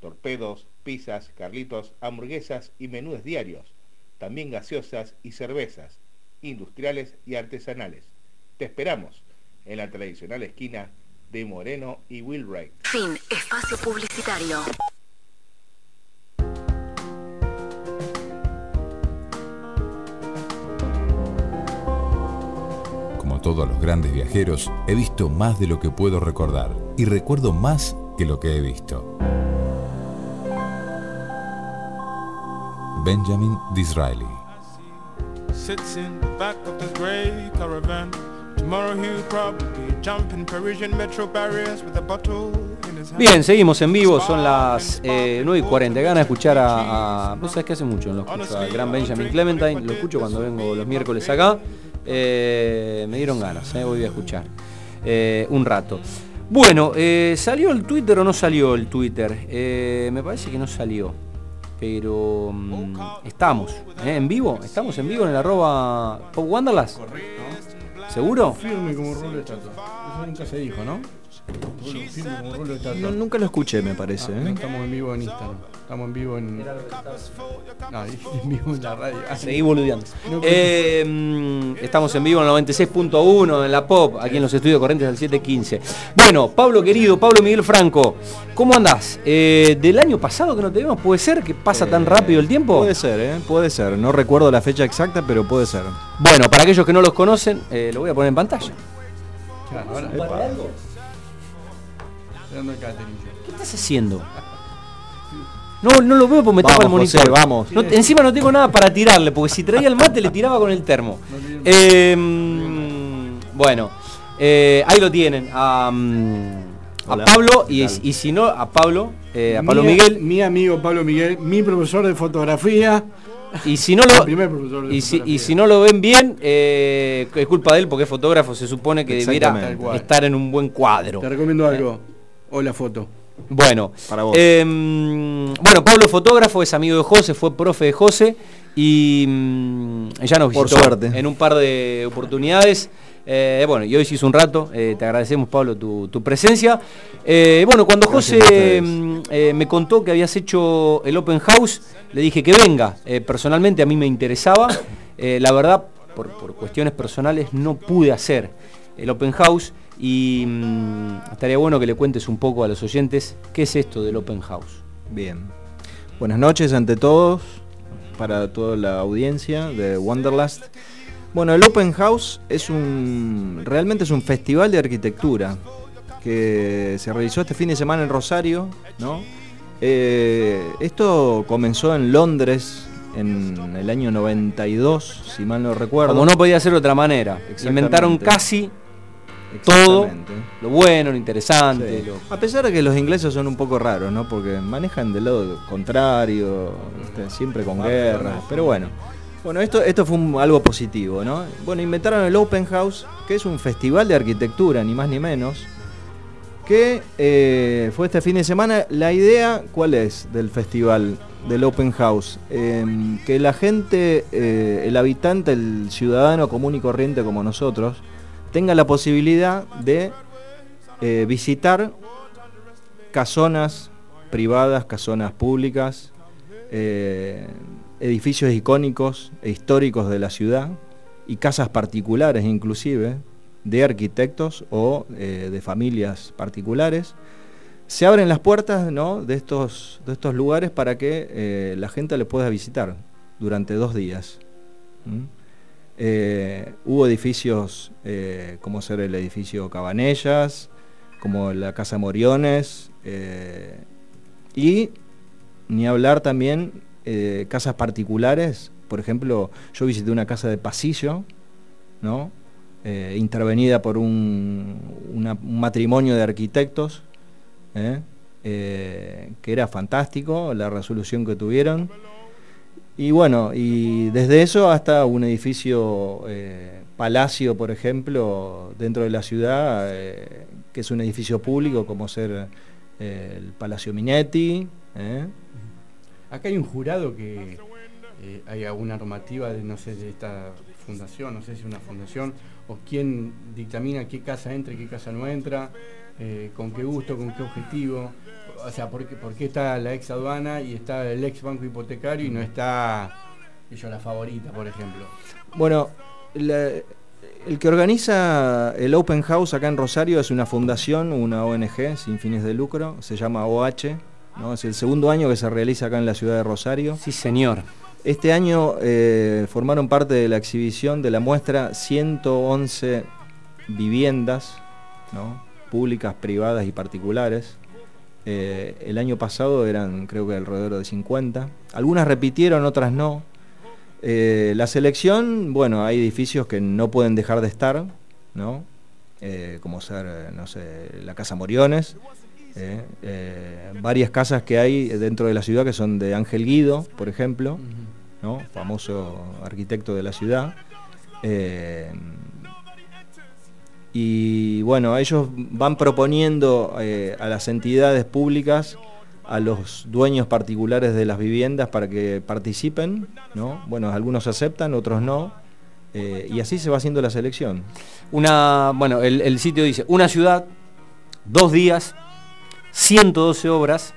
Torpedos, pizzas, carlitos, hamburguesas y menús diarios. También gaseosas y cervezas, industriales y artesanales. Te esperamos en la tradicional esquina de Moreno y Wilray. Fin. Espacio publicitario. todo a los grandes viajeros, he visto más de lo que puedo recordar y recuerdo más que lo que he visto. Benjamin Disraeli. Sits in the back of caravan. Tomorrow he'll probably jump in Parisian metro barriers with a bottle Bien, seguimos en vivo, son las eh, 9 y 40. Gana escuchar a, a. Vos sabés que hace mucho no lo escucho, a Gran Benjamin Clementine. Lo escucho cuando vengo los miércoles acá. Eh, me dieron ganas, eh, voy a escuchar eh, un rato. Bueno, eh, ¿salió el Twitter o no salió el Twitter? Me parece que no salió. Pero mm, estamos en vivo, estamos en vivo en el arroba Pop Wanderlust. ¿Seguro? Firme como estatua. Eso nunca se dijo, ¿no? No, nunca lo escuché, me parece. Ah, ¿eh? Estamos en vivo en Instagram. Estamos en vivo en. No, en vivo en la radio. Ah, Seguí boludeando. Eh, estamos en vivo en el 96.1 en la Pop, aquí en los estudios Corrientes del 715. Bueno, Pablo querido, Pablo Miguel Franco, ¿cómo andás? Eh, ¿Del año pasado que no te vemos? ¿Puede ser que pasa tan rápido el tiempo? Puede ser, ¿eh? Puede ser. No recuerdo la fecha exacta, pero puede ser. Bueno, para aquellos que no los conocen, eh, lo voy a poner en pantalla. Claro, ahora. Dando catering. ¿Qué estás haciendo? No, no lo veo porque me tapa el monitor. José, vamos. No- encima no tengo nada para tirarle, porque si traía el mate le tiraba con el termo. Eh, mm, bueno, eh, ahí lo tienen. A, mm, a Hola, Pablo ¿qué y, si no, a Pablo, eh, a Pablo Mi- Miguel. Mi amigo Pablo Miguel, mi profesor de fotografía. Y si no lo, (laughs) y si, y si no lo ven bien, eh, es culpa de él porque es fotógrafo, se supone que debiera estar en un buen cuadro. Te recomiendo algo. O la foto. Bueno, Para vos. eh, bueno, Pablo es fotógrafo, es amigo de José, fue profe de José y mm, ya nos Por visitó suerte. en un par de oportunidades. Eh, bueno, y hoy se hizo un rato, eh, te agradecemos Pablo tu, tu presencia. Eh, bueno, cuando Gracias José mm, me contó que habías hecho el Open House, le dije que venga. Personalmente a mí me interesaba. La verdad, por, por cuestiones personales no pude hacer el Open House y mm, estaría bueno que le cuentes un poco a los oyentes qué es esto del Open House. Bien. Buenas noches ante todos, para toda la audiencia de Wanderlust. Bueno, el Open House es un. realmente es un festival de arquitectura que se realizó este fin de semana en Rosario, ¿no? Eh, esto comenzó en Londres en el año 92, si mal no recuerdo. Como no podía ser de otra manera. Inventaron casi todo lo bueno, lo interesante. Sí. lo- A pesar de que los ingleses son un poco raros, ¿no? Porque manejan del lado contrario, ¿viste? siempre con guerras. Pero bueno. Bueno, esto, esto fue un- algo positivo, ¿no? Bueno, inventaron el Open House, que es un festival de arquitectura, ni más ni menos. Que eh, fue este fin de semana. La idea, ¿cuál es del festival del Open House? Em, que la gente, eh, el habitante, el ciudadano común y corriente como nosotros, tenga la posibilidad de eh, visitar casonas privadas, casonas públicas, eh, edificios icónicos e históricos de la ciudad y casas particulares inclusive de arquitectos o eh, de familias particulares. Se abren las puertas ¿no? de, estos, de estos lugares para que la gente les pueda visitar durante dos días. ¿Mm? Eh, hubo edificios eh, como ser el edificio Cabanellas, como la Casa Moriones, eh, y ni hablar también casas particulares. Por ejemplo, yo visité una casa de pasillo, ¿no? Intervenida por un, matrimonio de arquitectos, que era fantástico la resolución que tuvieron. Y bueno, y desde eso hasta un edificio eh, palacio, por ejemplo, dentro de la ciudad, eh, que es un edificio público como ser eh, el Palacio Minetti. Acá hay un jurado que hay alguna normativa de, no sé, de esta fundación, no sé si es una fundación, o quién dictamina qué casa entra y qué casa no entra, con qué gusto, con qué objetivo. O sea, ¿por qué, por qué está la ex aduana y está el ex banco hipotecario y no está yo la favorita, por ejemplo? Bueno, la- el que organiza el Open House acá en Rosario es una fundación, una ONG sin fines de lucro, se llama OH, ¿no? es el segundo año que se realiza acá en la ciudad de Rosario. Sí, señor. Este año eh, formaron parte de la exhibición de la muestra 111 viviendas, ¿no? públicas, privadas y particulares, Eh, el año pasado eran creo que alrededor de 50. Algunas repitieron, otras no. Eh, la selección, bueno, hay edificios que no pueden dejar de estar, ¿no? Eh, como ser, no sé, la Casa Moriones, varias casas que hay dentro de la ciudad que son de Ángel Guido, por ejemplo, ¿no? famoso arquitecto de la ciudad. Y bueno, ellos van proponiendo eh, a las entidades públicas, a los dueños particulares de las viviendas para que participen, ¿no? Bueno, algunos aceptan, otros no, eh, y así se va haciendo la selección. Una, bueno, el, el sitio dice, una ciudad, dos días, 112 obras,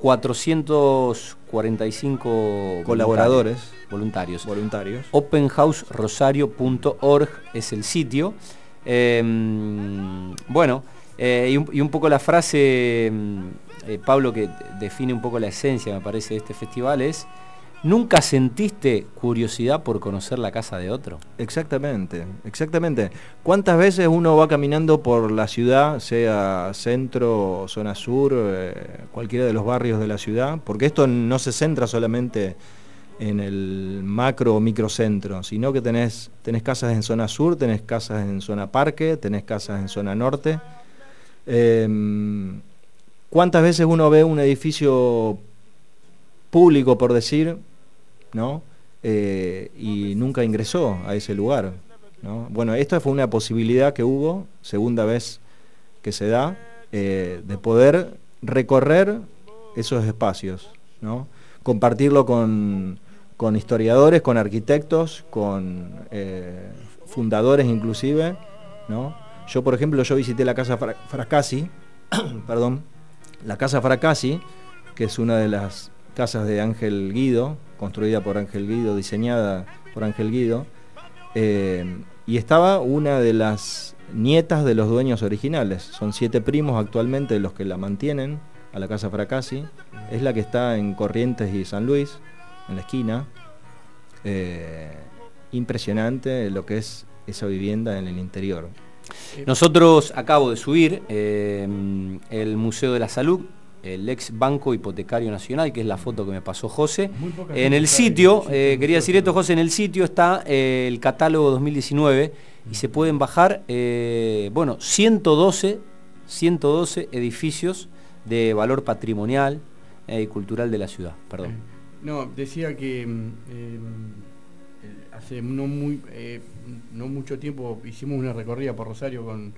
445 Colaboradores. voluntarios. Voluntarios. openhouserosario.org es el sitio. Eh, bueno, eh, y, un, poco la frase, mm, eh, Pablo, que define un poco la esencia, me parece, de este festival es, ¿nunca sentiste curiosidad por conocer la casa de otro? Exactamente, exactamente. ¿Cuántas veces uno va caminando por la ciudad, sea centro, zona sur, eh, cualquiera de los barrios de la ciudad? Porque esto no se centra solamente en el macro o microcentro, sino que tenés, tenés casas en zona sur, tenés casas en zona parque, tenés casas en zona norte. Eh, ¿Cuántas veces uno ve un edificio público, por decir, ¿no? Eh, y nunca ingresó a ese lugar. ¿no? Bueno, esta fue una posibilidad que hubo, segunda vez que se da, eh, de poder recorrer esos espacios, ¿no? Compartirlo con, con historiadores, con arquitectos, con eh, fundadores inclusive. ¿no? Yo, por ejemplo, yo visité la casa Fra- (coughs) perdón, la casa Fracassi, que es una de las casas de Ángel Guido, construida por Ángel Guido, diseñada por Ángel Guido, eh, y estaba una de las nietas de los dueños originales. Son siete primos actualmente los que la mantienen a la casa Fracassi. Es la que está en Corrientes y San Luis, en la esquina. Eh, impresionante lo que es esa vivienda en el interior. Nosotros acabo de subir eh, el Museo de la Salud, el ex Banco Hipotecario Nacional, que es la foto que me pasó José. En el sitio, eh, quería decir de esto, José, en el sitio está eh, el catálogo 2019 y se pueden bajar, eh, bueno, 112, 112 edificios de valor patrimonial eh, y cultural de la ciudad. Perdón. No, decía que mm, eh, hace no, muy, eh, no mucho tiempo hicimos una recorrida por Rosario con,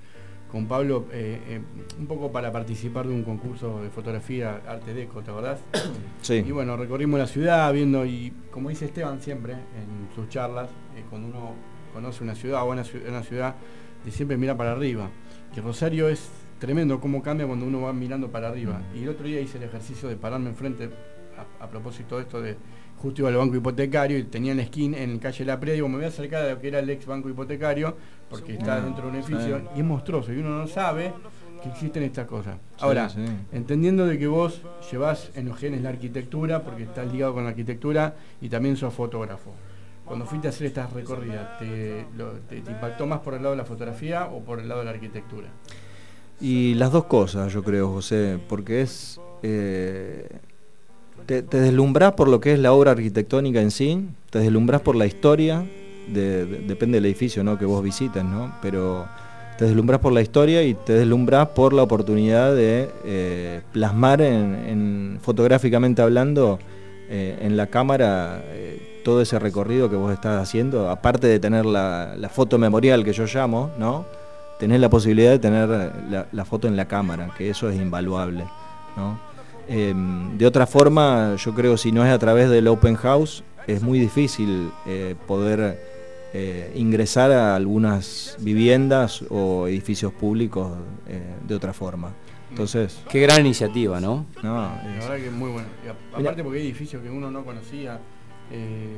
con Pablo, eh, eh, un poco para participar de un concurso de fotografía Arte Deco, ¿te acordás? (coughs) Sí. Y bueno, recorrimos la ciudad viendo, y como dice Esteban siempre en sus charlas, cuando uno conoce una ciudad o una, ciu- una ciudad, de siempre mira para arriba. Y Rosario es tremendo cómo cambia cuando uno va mirando para arriba. Y el otro día hice el ejercicio de pararme enfrente, a, a propósito de esto de justo iba al banco hipotecario y tenía en la esquina, en calle La Preda, digo, me voy a acercar a lo que era el ex banco hipotecario, porque está dentro de un edificio, Sí. y es monstruoso, y uno no sabe que existen estas cosas. Ahora, sí. entendiendo de que vos llevas en los genes la arquitectura, porque estás ligado con la arquitectura y también sos fotógrafo. Cuando fuiste a hacer estas recorridas, ¿te, lo- te- te impactó más por el lado de la fotografía o por el lado de la arquitectura? Y las dos cosas, yo creo, José, porque es... eh, te, te deslumbrás por lo que es la obra arquitectónica en sí, te deslumbrás por la historia, de- de- depende del edificio ¿no? que vos visites, ¿no? pero te deslumbrás por la historia y te deslumbrás por la oportunidad de eh, plasmar en, en- fotográficamente hablando eh, en la cámara todo ese recorrido que vos estás haciendo, aparte de tener la foto memorial que yo llamo, ¿no? Tenés la posibilidad de tener la, la foto en la cámara, que eso es invaluable. ¿no? Eh, de otra forma, yo creo si no es a través del open house, es muy difícil eh, poder eh, ingresar a algunas viviendas o edificios públicos eh, de otra forma. Entonces, Qué gran iniciativa, ¿no? no, La verdad que es muy bueno. Y aparte porque hay edificios que uno no conocía, eh,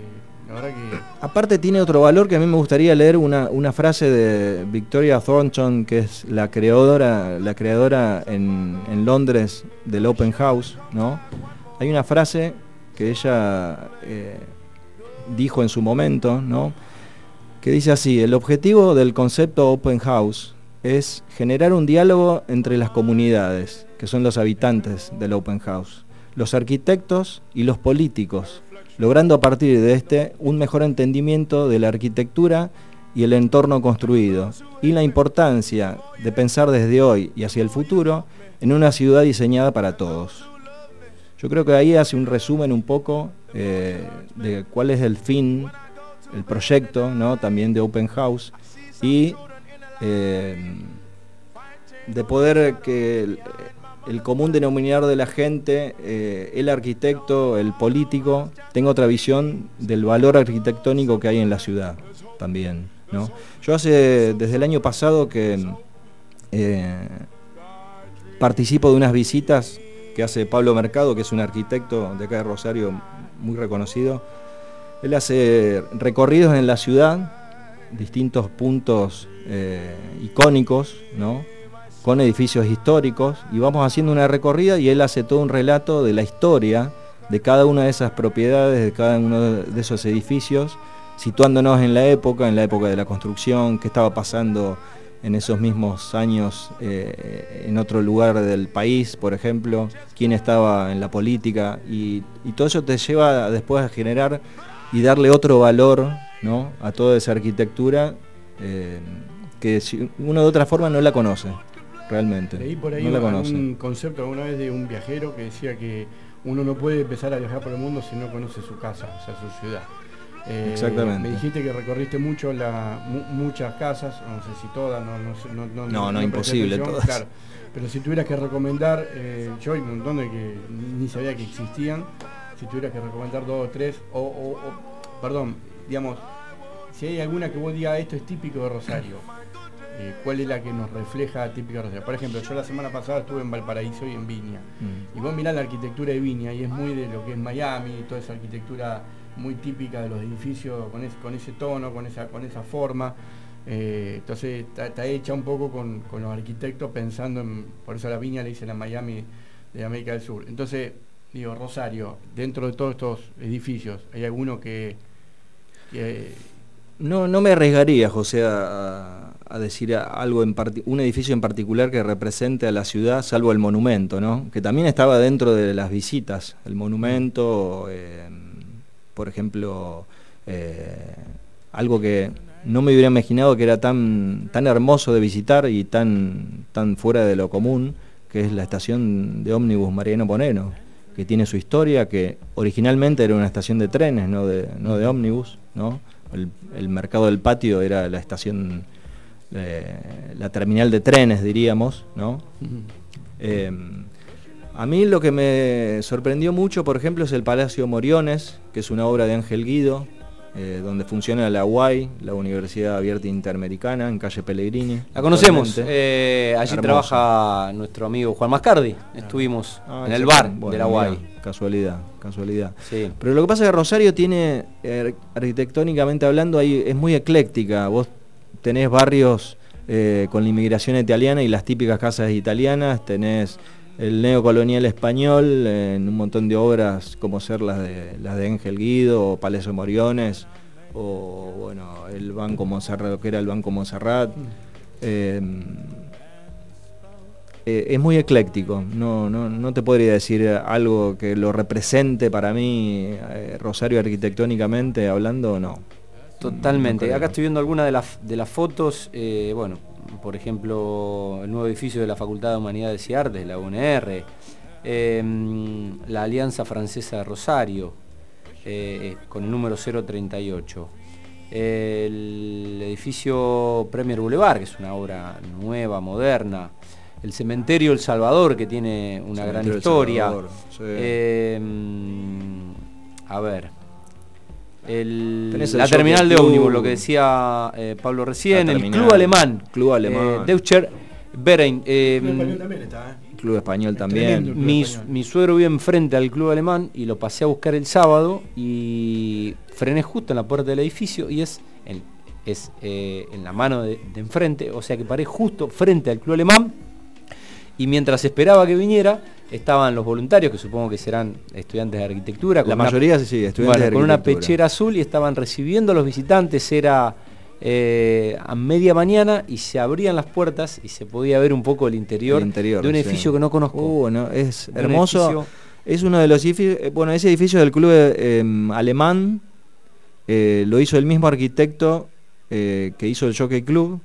Aparte tiene otro valor que a mí me gustaría leer una, una frase de Victoria Thornton, que es la creadora, la creadora en, en Londres del Open House, ¿no? Hay una frase que ella eh, dijo en su momento, ¿no? Que dice así, el objetivo del concepto Open House es generar un diálogo entre las comunidades, que son los habitantes del Open House, los arquitectos y los políticos, logrando a partir de este un mejor entendimiento de la arquitectura y el entorno construido, y la importancia de pensar desde hoy y hacia el futuro en una ciudad diseñada para todos. Yo creo que ahí hace un resumen un poco eh, de cuál es el fin, el proyecto ¿no? también de Open House y eh, de poder que el, común denominador de la gente, eh, el arquitecto, el político, tenga otra visión del valor arquitectónico que hay en la ciudad también. ¿no? Yo hace desde el año pasado que eh, participo de unas visitas que hace Pablo Mercado, que es un arquitecto de acá de Rosario muy reconocido. Él hace recorridos en la ciudad, distintos puntos eh, icónicos, ¿no? Con edificios históricos, y vamos haciendo una recorrida y él hace todo un relato de la historia de cada una de esas propiedades, de cada uno de esos edificios, situándonos en la época, en la época de la construcción, qué estaba pasando en esos mismos años eh, en otro lugar del país, por ejemplo, quién estaba en la política, y, todo eso te lleva después a generar y darle otro valor ¿no? a toda esa arquitectura eh, que si uno de otra forma no la conoce, realmente. Leí por ahí no la un- conoce. un concepto alguna vez de un viajero que decía que uno no puede empezar a viajar por el mundo si no conoce su casa, o sea, su ciudad. Eh, Exactamente. Me dijiste que recorriste mucho la, mu- muchas casas, no sé si todas, no, no, no, no, No, imposible todas. Claro. Pero si tuvieras que recomendar, eh, yo hay un montón de que ni sabía que existían, si tuvieras que recomendar dos o tres, o, o- o- perdón, digamos, si hay alguna que vos digas esto es típico de Rosario, eh, ¿cuál es la que nos refleja Rosario? Por ejemplo, yo la semana pasada estuve en Valparaíso y en Viña, Mm. y vos mirás la arquitectura de Viña y es muy de lo que es Miami, toda esa arquitectura muy típica de los edificios con, ese- con ese tono, con esa, con esa forma. Eh, entonces está, está hecha un poco con, con los arquitectos pensando en, por eso a la Viña le dicen la Miami de América del Sur. Entonces, digo, Rosario, dentro de todos estos edificios, ¿hay alguno que, que No, no me arriesgaría, José, a, decir algo en un edificio en particular que represente a la ciudad, salvo el monumento, ¿no? Que también estaba dentro de las visitas. El monumento, eh, por ejemplo, eh, algo que no me hubiera imaginado que era tan, tan hermoso de visitar y tan, tan fuera de lo común, que es la estación de ómnibus Mariano Poneno, que tiene su historia, que originalmente era una estación de trenes, no de, no de ómnibus, ¿no? El, el mercado del patio era la estación, eh, la terminal de trenes, diríamos, ¿no? Eh, a mí lo que me sorprendió mucho, por ejemplo, es el Palacio Moriones, que es una obra de Ángel Guido, eh, donde funciona la UAI, la Universidad Abierta Interamericana, en calle Pellegrini. La conocemos. eh, allí Hermoso. trabaja nuestro amigo Juan Mascardi. Estuvimos Ah, en el bar Bueno, de la UAI. Casualidad, casualidad. Sí. Pero lo que pasa es que Rosario tiene, eh, arquitectónicamente hablando, ahí es muy ecléctica. Vos tenés barrios eh, con la inmigración italiana y las típicas casas italianas, tenés el neocolonial español en un montón de obras como ser las de las de Ángel Guido o Palacio Moriones o bueno el Banco Monserrat, lo que era el Banco Monserrat. Eh, eh, es muy ecléctico, no, no, no te podría decir algo que lo represente para mí, eh, Rosario arquitectónicamente hablando, no. Totalmente. No. Acá estoy viendo algunas de las, de las fotos. eh, bueno, por ejemplo, el nuevo edificio de la Facultad de Humanidades y Artes, la UNR. eh, la Alianza Francesa de Rosario, eh, con el número 038. El edificio Premier Boulevard, que es una obra nueva, moderna. El cementerio El Salvador, que tiene una gran Cementerio historia. Salvador, sí. Eh, a ver. El- Tenés el la terminal de Club. ómnibus, lo que decía eh, Pablo recién, el. Club Alemán. Club Alemán. Eh, Deutscher Verein. eh, el español también está, ¿eh? Club Español también. Club mi, Español. mi suegro vive enfrente al club alemán y lo pasé a buscar el sábado y frené justo en la puerta del edificio y es en, es, eh, en la mano de, de enfrente, o sea que paré justo frente al club alemán y mientras esperaba que viniera estaban los voluntarios, que supongo que serán estudiantes de arquitectura. La una- mayoría sí, sí, estudiantes bueno, de con una pechera azul y estaban recibiendo a los visitantes, era eh, a media mañana y se abrían las puertas y se podía ver un poco el interior, El interior, de un sí. edificio que no conozco. Uh, no, es un hermoso. edificio- Es uno de los edificios, eh, bueno, ese edificio del club eh, em, alemán eh, lo hizo el mismo arquitecto que hizo el Jockey Club.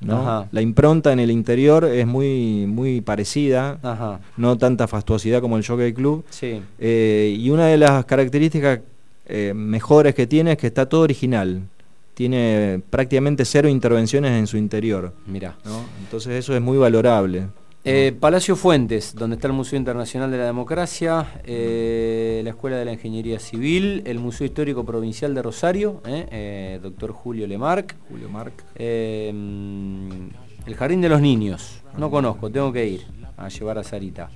¿No? La impronta en el interior es muy, muy parecida, Ajá. no tanta fastuosidad como el Jockey Club. Sí. Eh, y una de las características eh, mejores que tiene es que está todo original. Tiene prácticamente cero intervenciones en su interior. Mirá. ¿no? Entonces eso es muy valorable. Eh, Palacio Fuentes, donde está el Museo Internacional de la Democracia, eh, la Escuela de la Ingeniería Civil, el Museo Histórico Provincial de Rosario, eh, doctor Julio Lemarc, Julio Marc. el Jardín de los Niños, no conozco, tengo que ir a llevar a Sarita.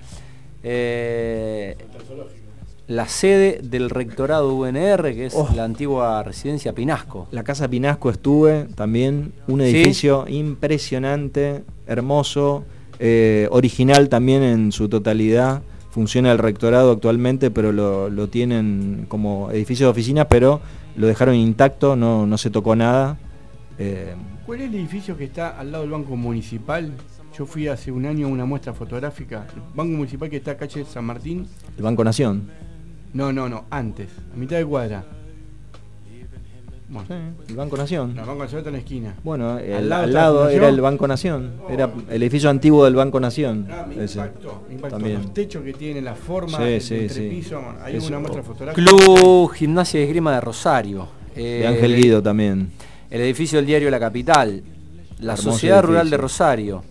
La sede del rectorado UNR, que es Oh. la antigua residencia Pinasco. La Casa Pinasco estuve también, un ¿Sí? edificio impresionante, hermoso, eh, original también en su totalidad. Funciona el rectorado actualmente, pero lo, lo tienen como edificio de oficinas, pero lo dejaron intacto, no, no se tocó nada. Eh, ¿Cuál es el edificio que está al lado del Banco Municipal? Yo fui hace un año a una muestra fotográfica. El Banco Municipal que está a calle San Martín. el Banco Nación. No, no, no, antes, a mitad de cuadra. Bueno, El Banco Nación. no, el Banco Nacional está en la esquina. Bueno, el- Al al lado era el Banco Nación. Era el edificio antiguo del Banco Nación. Ah, me ese. impactó, me impactó. También. Los techos que tiene, la forma, Sí, el sí, entrepiso. sí. Hay Eso. una muestra fotográfica. Club Gimnasia y Esgrima de Rosario. De eh, Ángel Guido también. El edificio del diario La Capital. La Hermoso Sociedad Rural de. Rosario.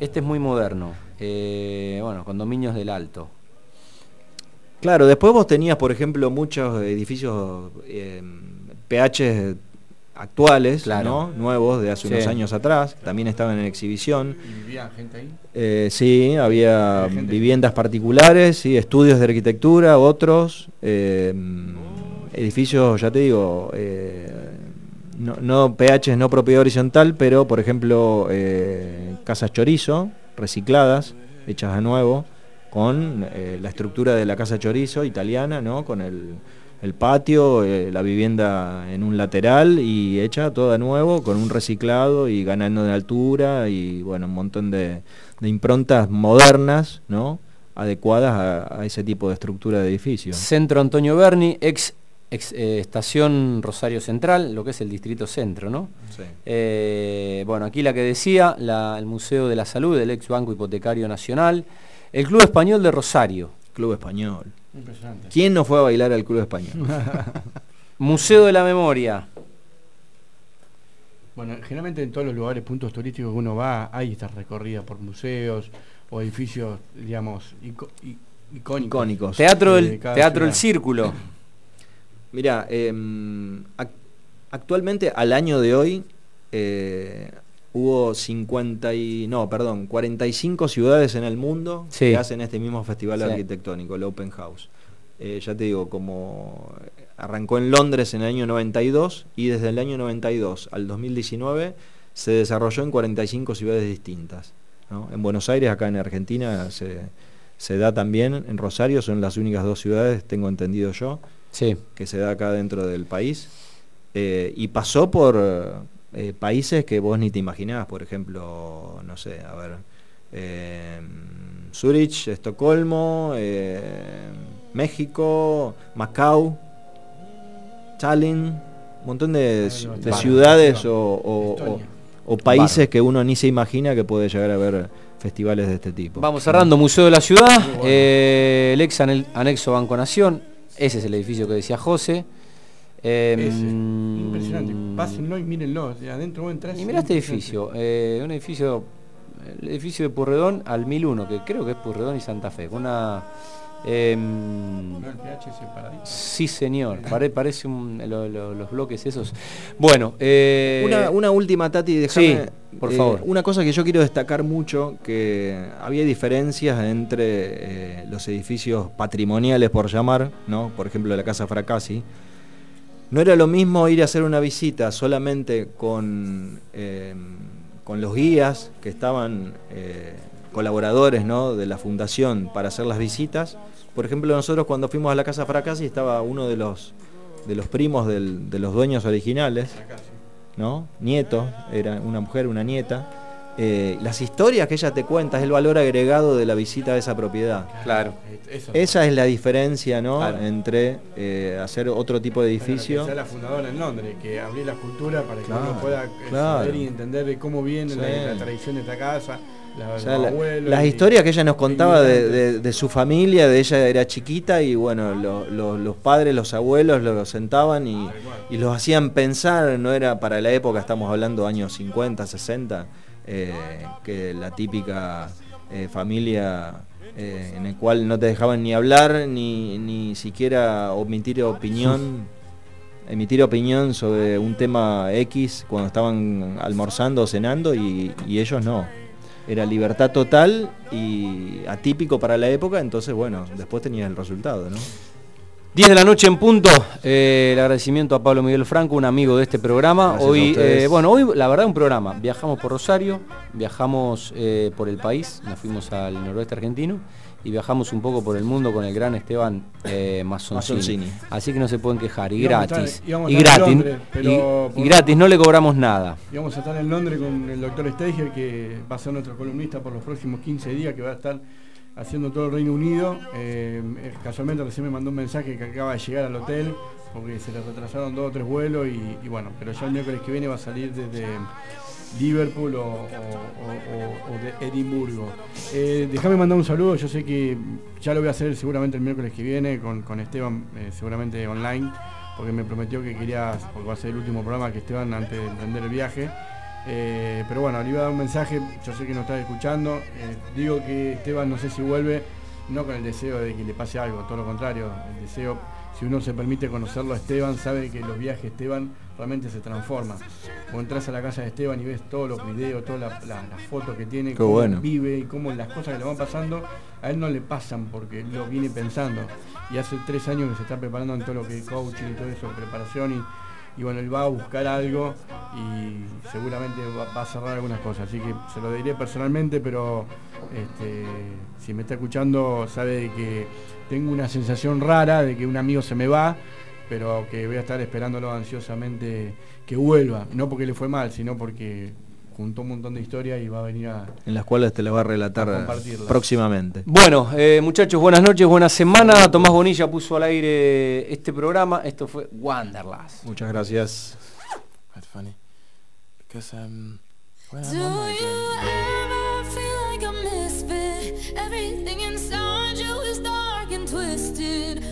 Este es muy moderno. Eh, bueno, condominios del Alto. Claro, después vos tenías, por ejemplo, muchos edificios eh, PH actuales, Claro. ¿no? nuevos de hace Sí. unos años atrás, que también estaban en exhibición. ¿Y vivía gente ahí? Eh, sí, había viviendas particulares, sí, estudios de arquitectura, otros, eh, edificios, ya te digo, eh, no, no PH no propiedad horizontal, pero por ejemplo eh, casas chorizo, recicladas, hechas a nuevo, con eh, la estructura de la casa chorizo italiana, ¿no? con el, el patio, eh, la vivienda en un lateral y hecha toda nuevo, con un reciclado y ganando de altura y bueno, un montón de, de improntas modernas, ¿no? adecuadas a, a ese tipo de estructura de edificio. Centro Antonio Berni, ex, ex, eh, estación Rosario Central, lo que es el distrito centro, ¿no? Sí. Eh, bueno, aquí la que decía, la- el Museo de la Salud del ex Banco Hipotecario Nacional, el Club Español de Rosario, Club Español. Impresionante. ¿Quién no fue a bailar al Club Español? (laughs) Museo de la Memoria, Bueno, generalmente en todos los lugares, puntos turísticos que uno va, hay estas recorridas por museos o edificios, digamos, icónicos. Icónicos. Teatro de del, cada Teatro ciudad. Círculo, (laughs) Mira, em, ac- actualmente al año de hoy eh, hubo 50 y no, perdón, 45 ciudades en el mundo Sí. que hacen este mismo festival Sí. arquitectónico, el Open House. Eh, ya te digo, como arrancó en Londres en el año 92 y desde el año 92 al 2019 se desarrolló en 45 ciudades distintas. ¿no? En Buenos Aires, acá en Argentina, se, se da también, en Rosario son las únicas dos ciudades, tengo entendido yo, sí, que se da acá dentro del país. eh, y pasó por eh, países que vos ni te imaginabas, por ejemplo, no sé, a ver, eh, Zurich, Estocolmo, eh, México, Macao, Tallinn, un montón de, no, de Estonia. ciudades o, o- Estonia. o- o países que uno ni se imagina que puede llegar a ver festivales de este tipo. Vamos cerrando, Museo de la Ciudad, eh, el ex anexo Banco Nación, ese es el edificio que decía José. Eh, Ese, mm, Impresionante. Pásenlo y mírenlo. de Adentro vos entras. Y mirá este edificio, eh, un edificio, el edificio de Purredón al 1001, que creo que es Purredón y Santa Fe, una... em, sí señor, pare- parece un- lo- lo- los bloques esos. Bueno, eh, Una, una última, Tati, déjame. Sí, por eh, favor. Una cosa que yo quiero destacar mucho, que había diferencias entre eh, los edificios patrimoniales, por llamar, ¿no? Por ejemplo, la Casa Fracassi. No era lo mismo ir a hacer una visita solamente con, eh, con los guías que estaban eh, colaboradores ¿no? de la fundación para hacer las visitas. Por ejemplo, nosotros cuando fuimos a la Casa Fracassi estaba uno de los, de los primos del- de los dueños originales, ¿no? Nieto, era una mujer, una nieta. Eh, las historias que ella te cuenta es el valor agregado de la visita a esa propiedad. Claro. Eso. Esa es la diferencia, ¿no? Claro. Entre eh, hacer otro tipo de edificio. Bueno, que sea la fundadora en Londres, que abrió la cultura para que Claro, uno pueda eh, claro. saber y entender de cómo viene la, Sí. la tradición de esta casa, la, O sea, los la- abuelos las y- historias que ella nos contaba de, inmigrantes. de- de su familia, de ella era chiquita y bueno, lo- lo- los padres, los abuelos lo sentaban y, y los hacían pensar, no era para la época, estamos hablando años 50, 60, eh, que la típica eh, familia eh, en el cual no te dejaban ni hablar ni, ni siquiera omitir opinión. emitir opinión sobre un tema X cuando estaban almorzando o cenando y, y ellos no. Era libertad total y atípico para la época, entonces bueno, después tenías el resultado, ¿no? 10 de la noche en punto. Eh, el agradecimiento a Pablo Miguel Franco, un amigo de este programa. Gracias hoy, eh, bueno, hoy la verdad un programa. Viajamos por Rosario, viajamos eh, por el país, nos fuimos al noroeste argentino y viajamos un poco por el mundo con el gran Esteban eh, Mazzoncini. Mazzoncini. Así que no se pueden quejar y Íbamos gratis. estar- y gratis. Londres, pero y- gratis, no le cobramos nada. Y vamos a estar en Londres con el doctor Steiger, que va a ser nuestro columnista por los próximos 15 días, que va a estar haciendo todo el Reino Unido. Eh, casualmente recién me mandó un mensaje que acaba de llegar al hotel, porque se le retrasaron dos o tres vuelos, y, bueno, pero ya el miércoles que viene va a salir desde Liverpool o de Edimburgo. Eh, Déjame mandar un saludo, yo sé que ya lo voy a hacer seguramente el miércoles que viene con, con Esteban, eh, seguramente online, porque me prometió que quería, porque va a ser el último programa que Esteban antes de emprender el viaje. Eh, pero bueno, le iba a dar un mensaje, yo sé que no está escuchando. eh, digo que Esteban no sé si vuelve, no con el deseo de que le pase algo, todo lo contrario, el deseo, si uno se permite conocerlo a Esteban, sabe que los viajes de Esteban realmente se transforman. Vos entras a la casa de Esteban y ves todos los videos, todas las la- fotos que tiene, Qué cómo bueno. vive y cómo las cosas que le van pasando, a él no le pasan porque lo viene pensando. Y hace tres años que se está preparando en todo lo que es coaching y todo eso, preparación y y bueno, él va a buscar algo y seguramente va, a cerrar algunas cosas. Así que se lo diré personalmente, pero este, si me está escuchando sabe que tengo una sensación rara de que un amigo se me va, pero que voy a estar esperándolo ansiosamente que vuelva. No porque le fue mal, sino porque juntó un montón de historias y va a venir a... En las cuales te las va a relatar próximamente. Bueno, eh, muchachos, buenas noches, buena semana. Tomás Bonilla puso al aire este programa. Esto fue Wanderlust. Muchas gracias.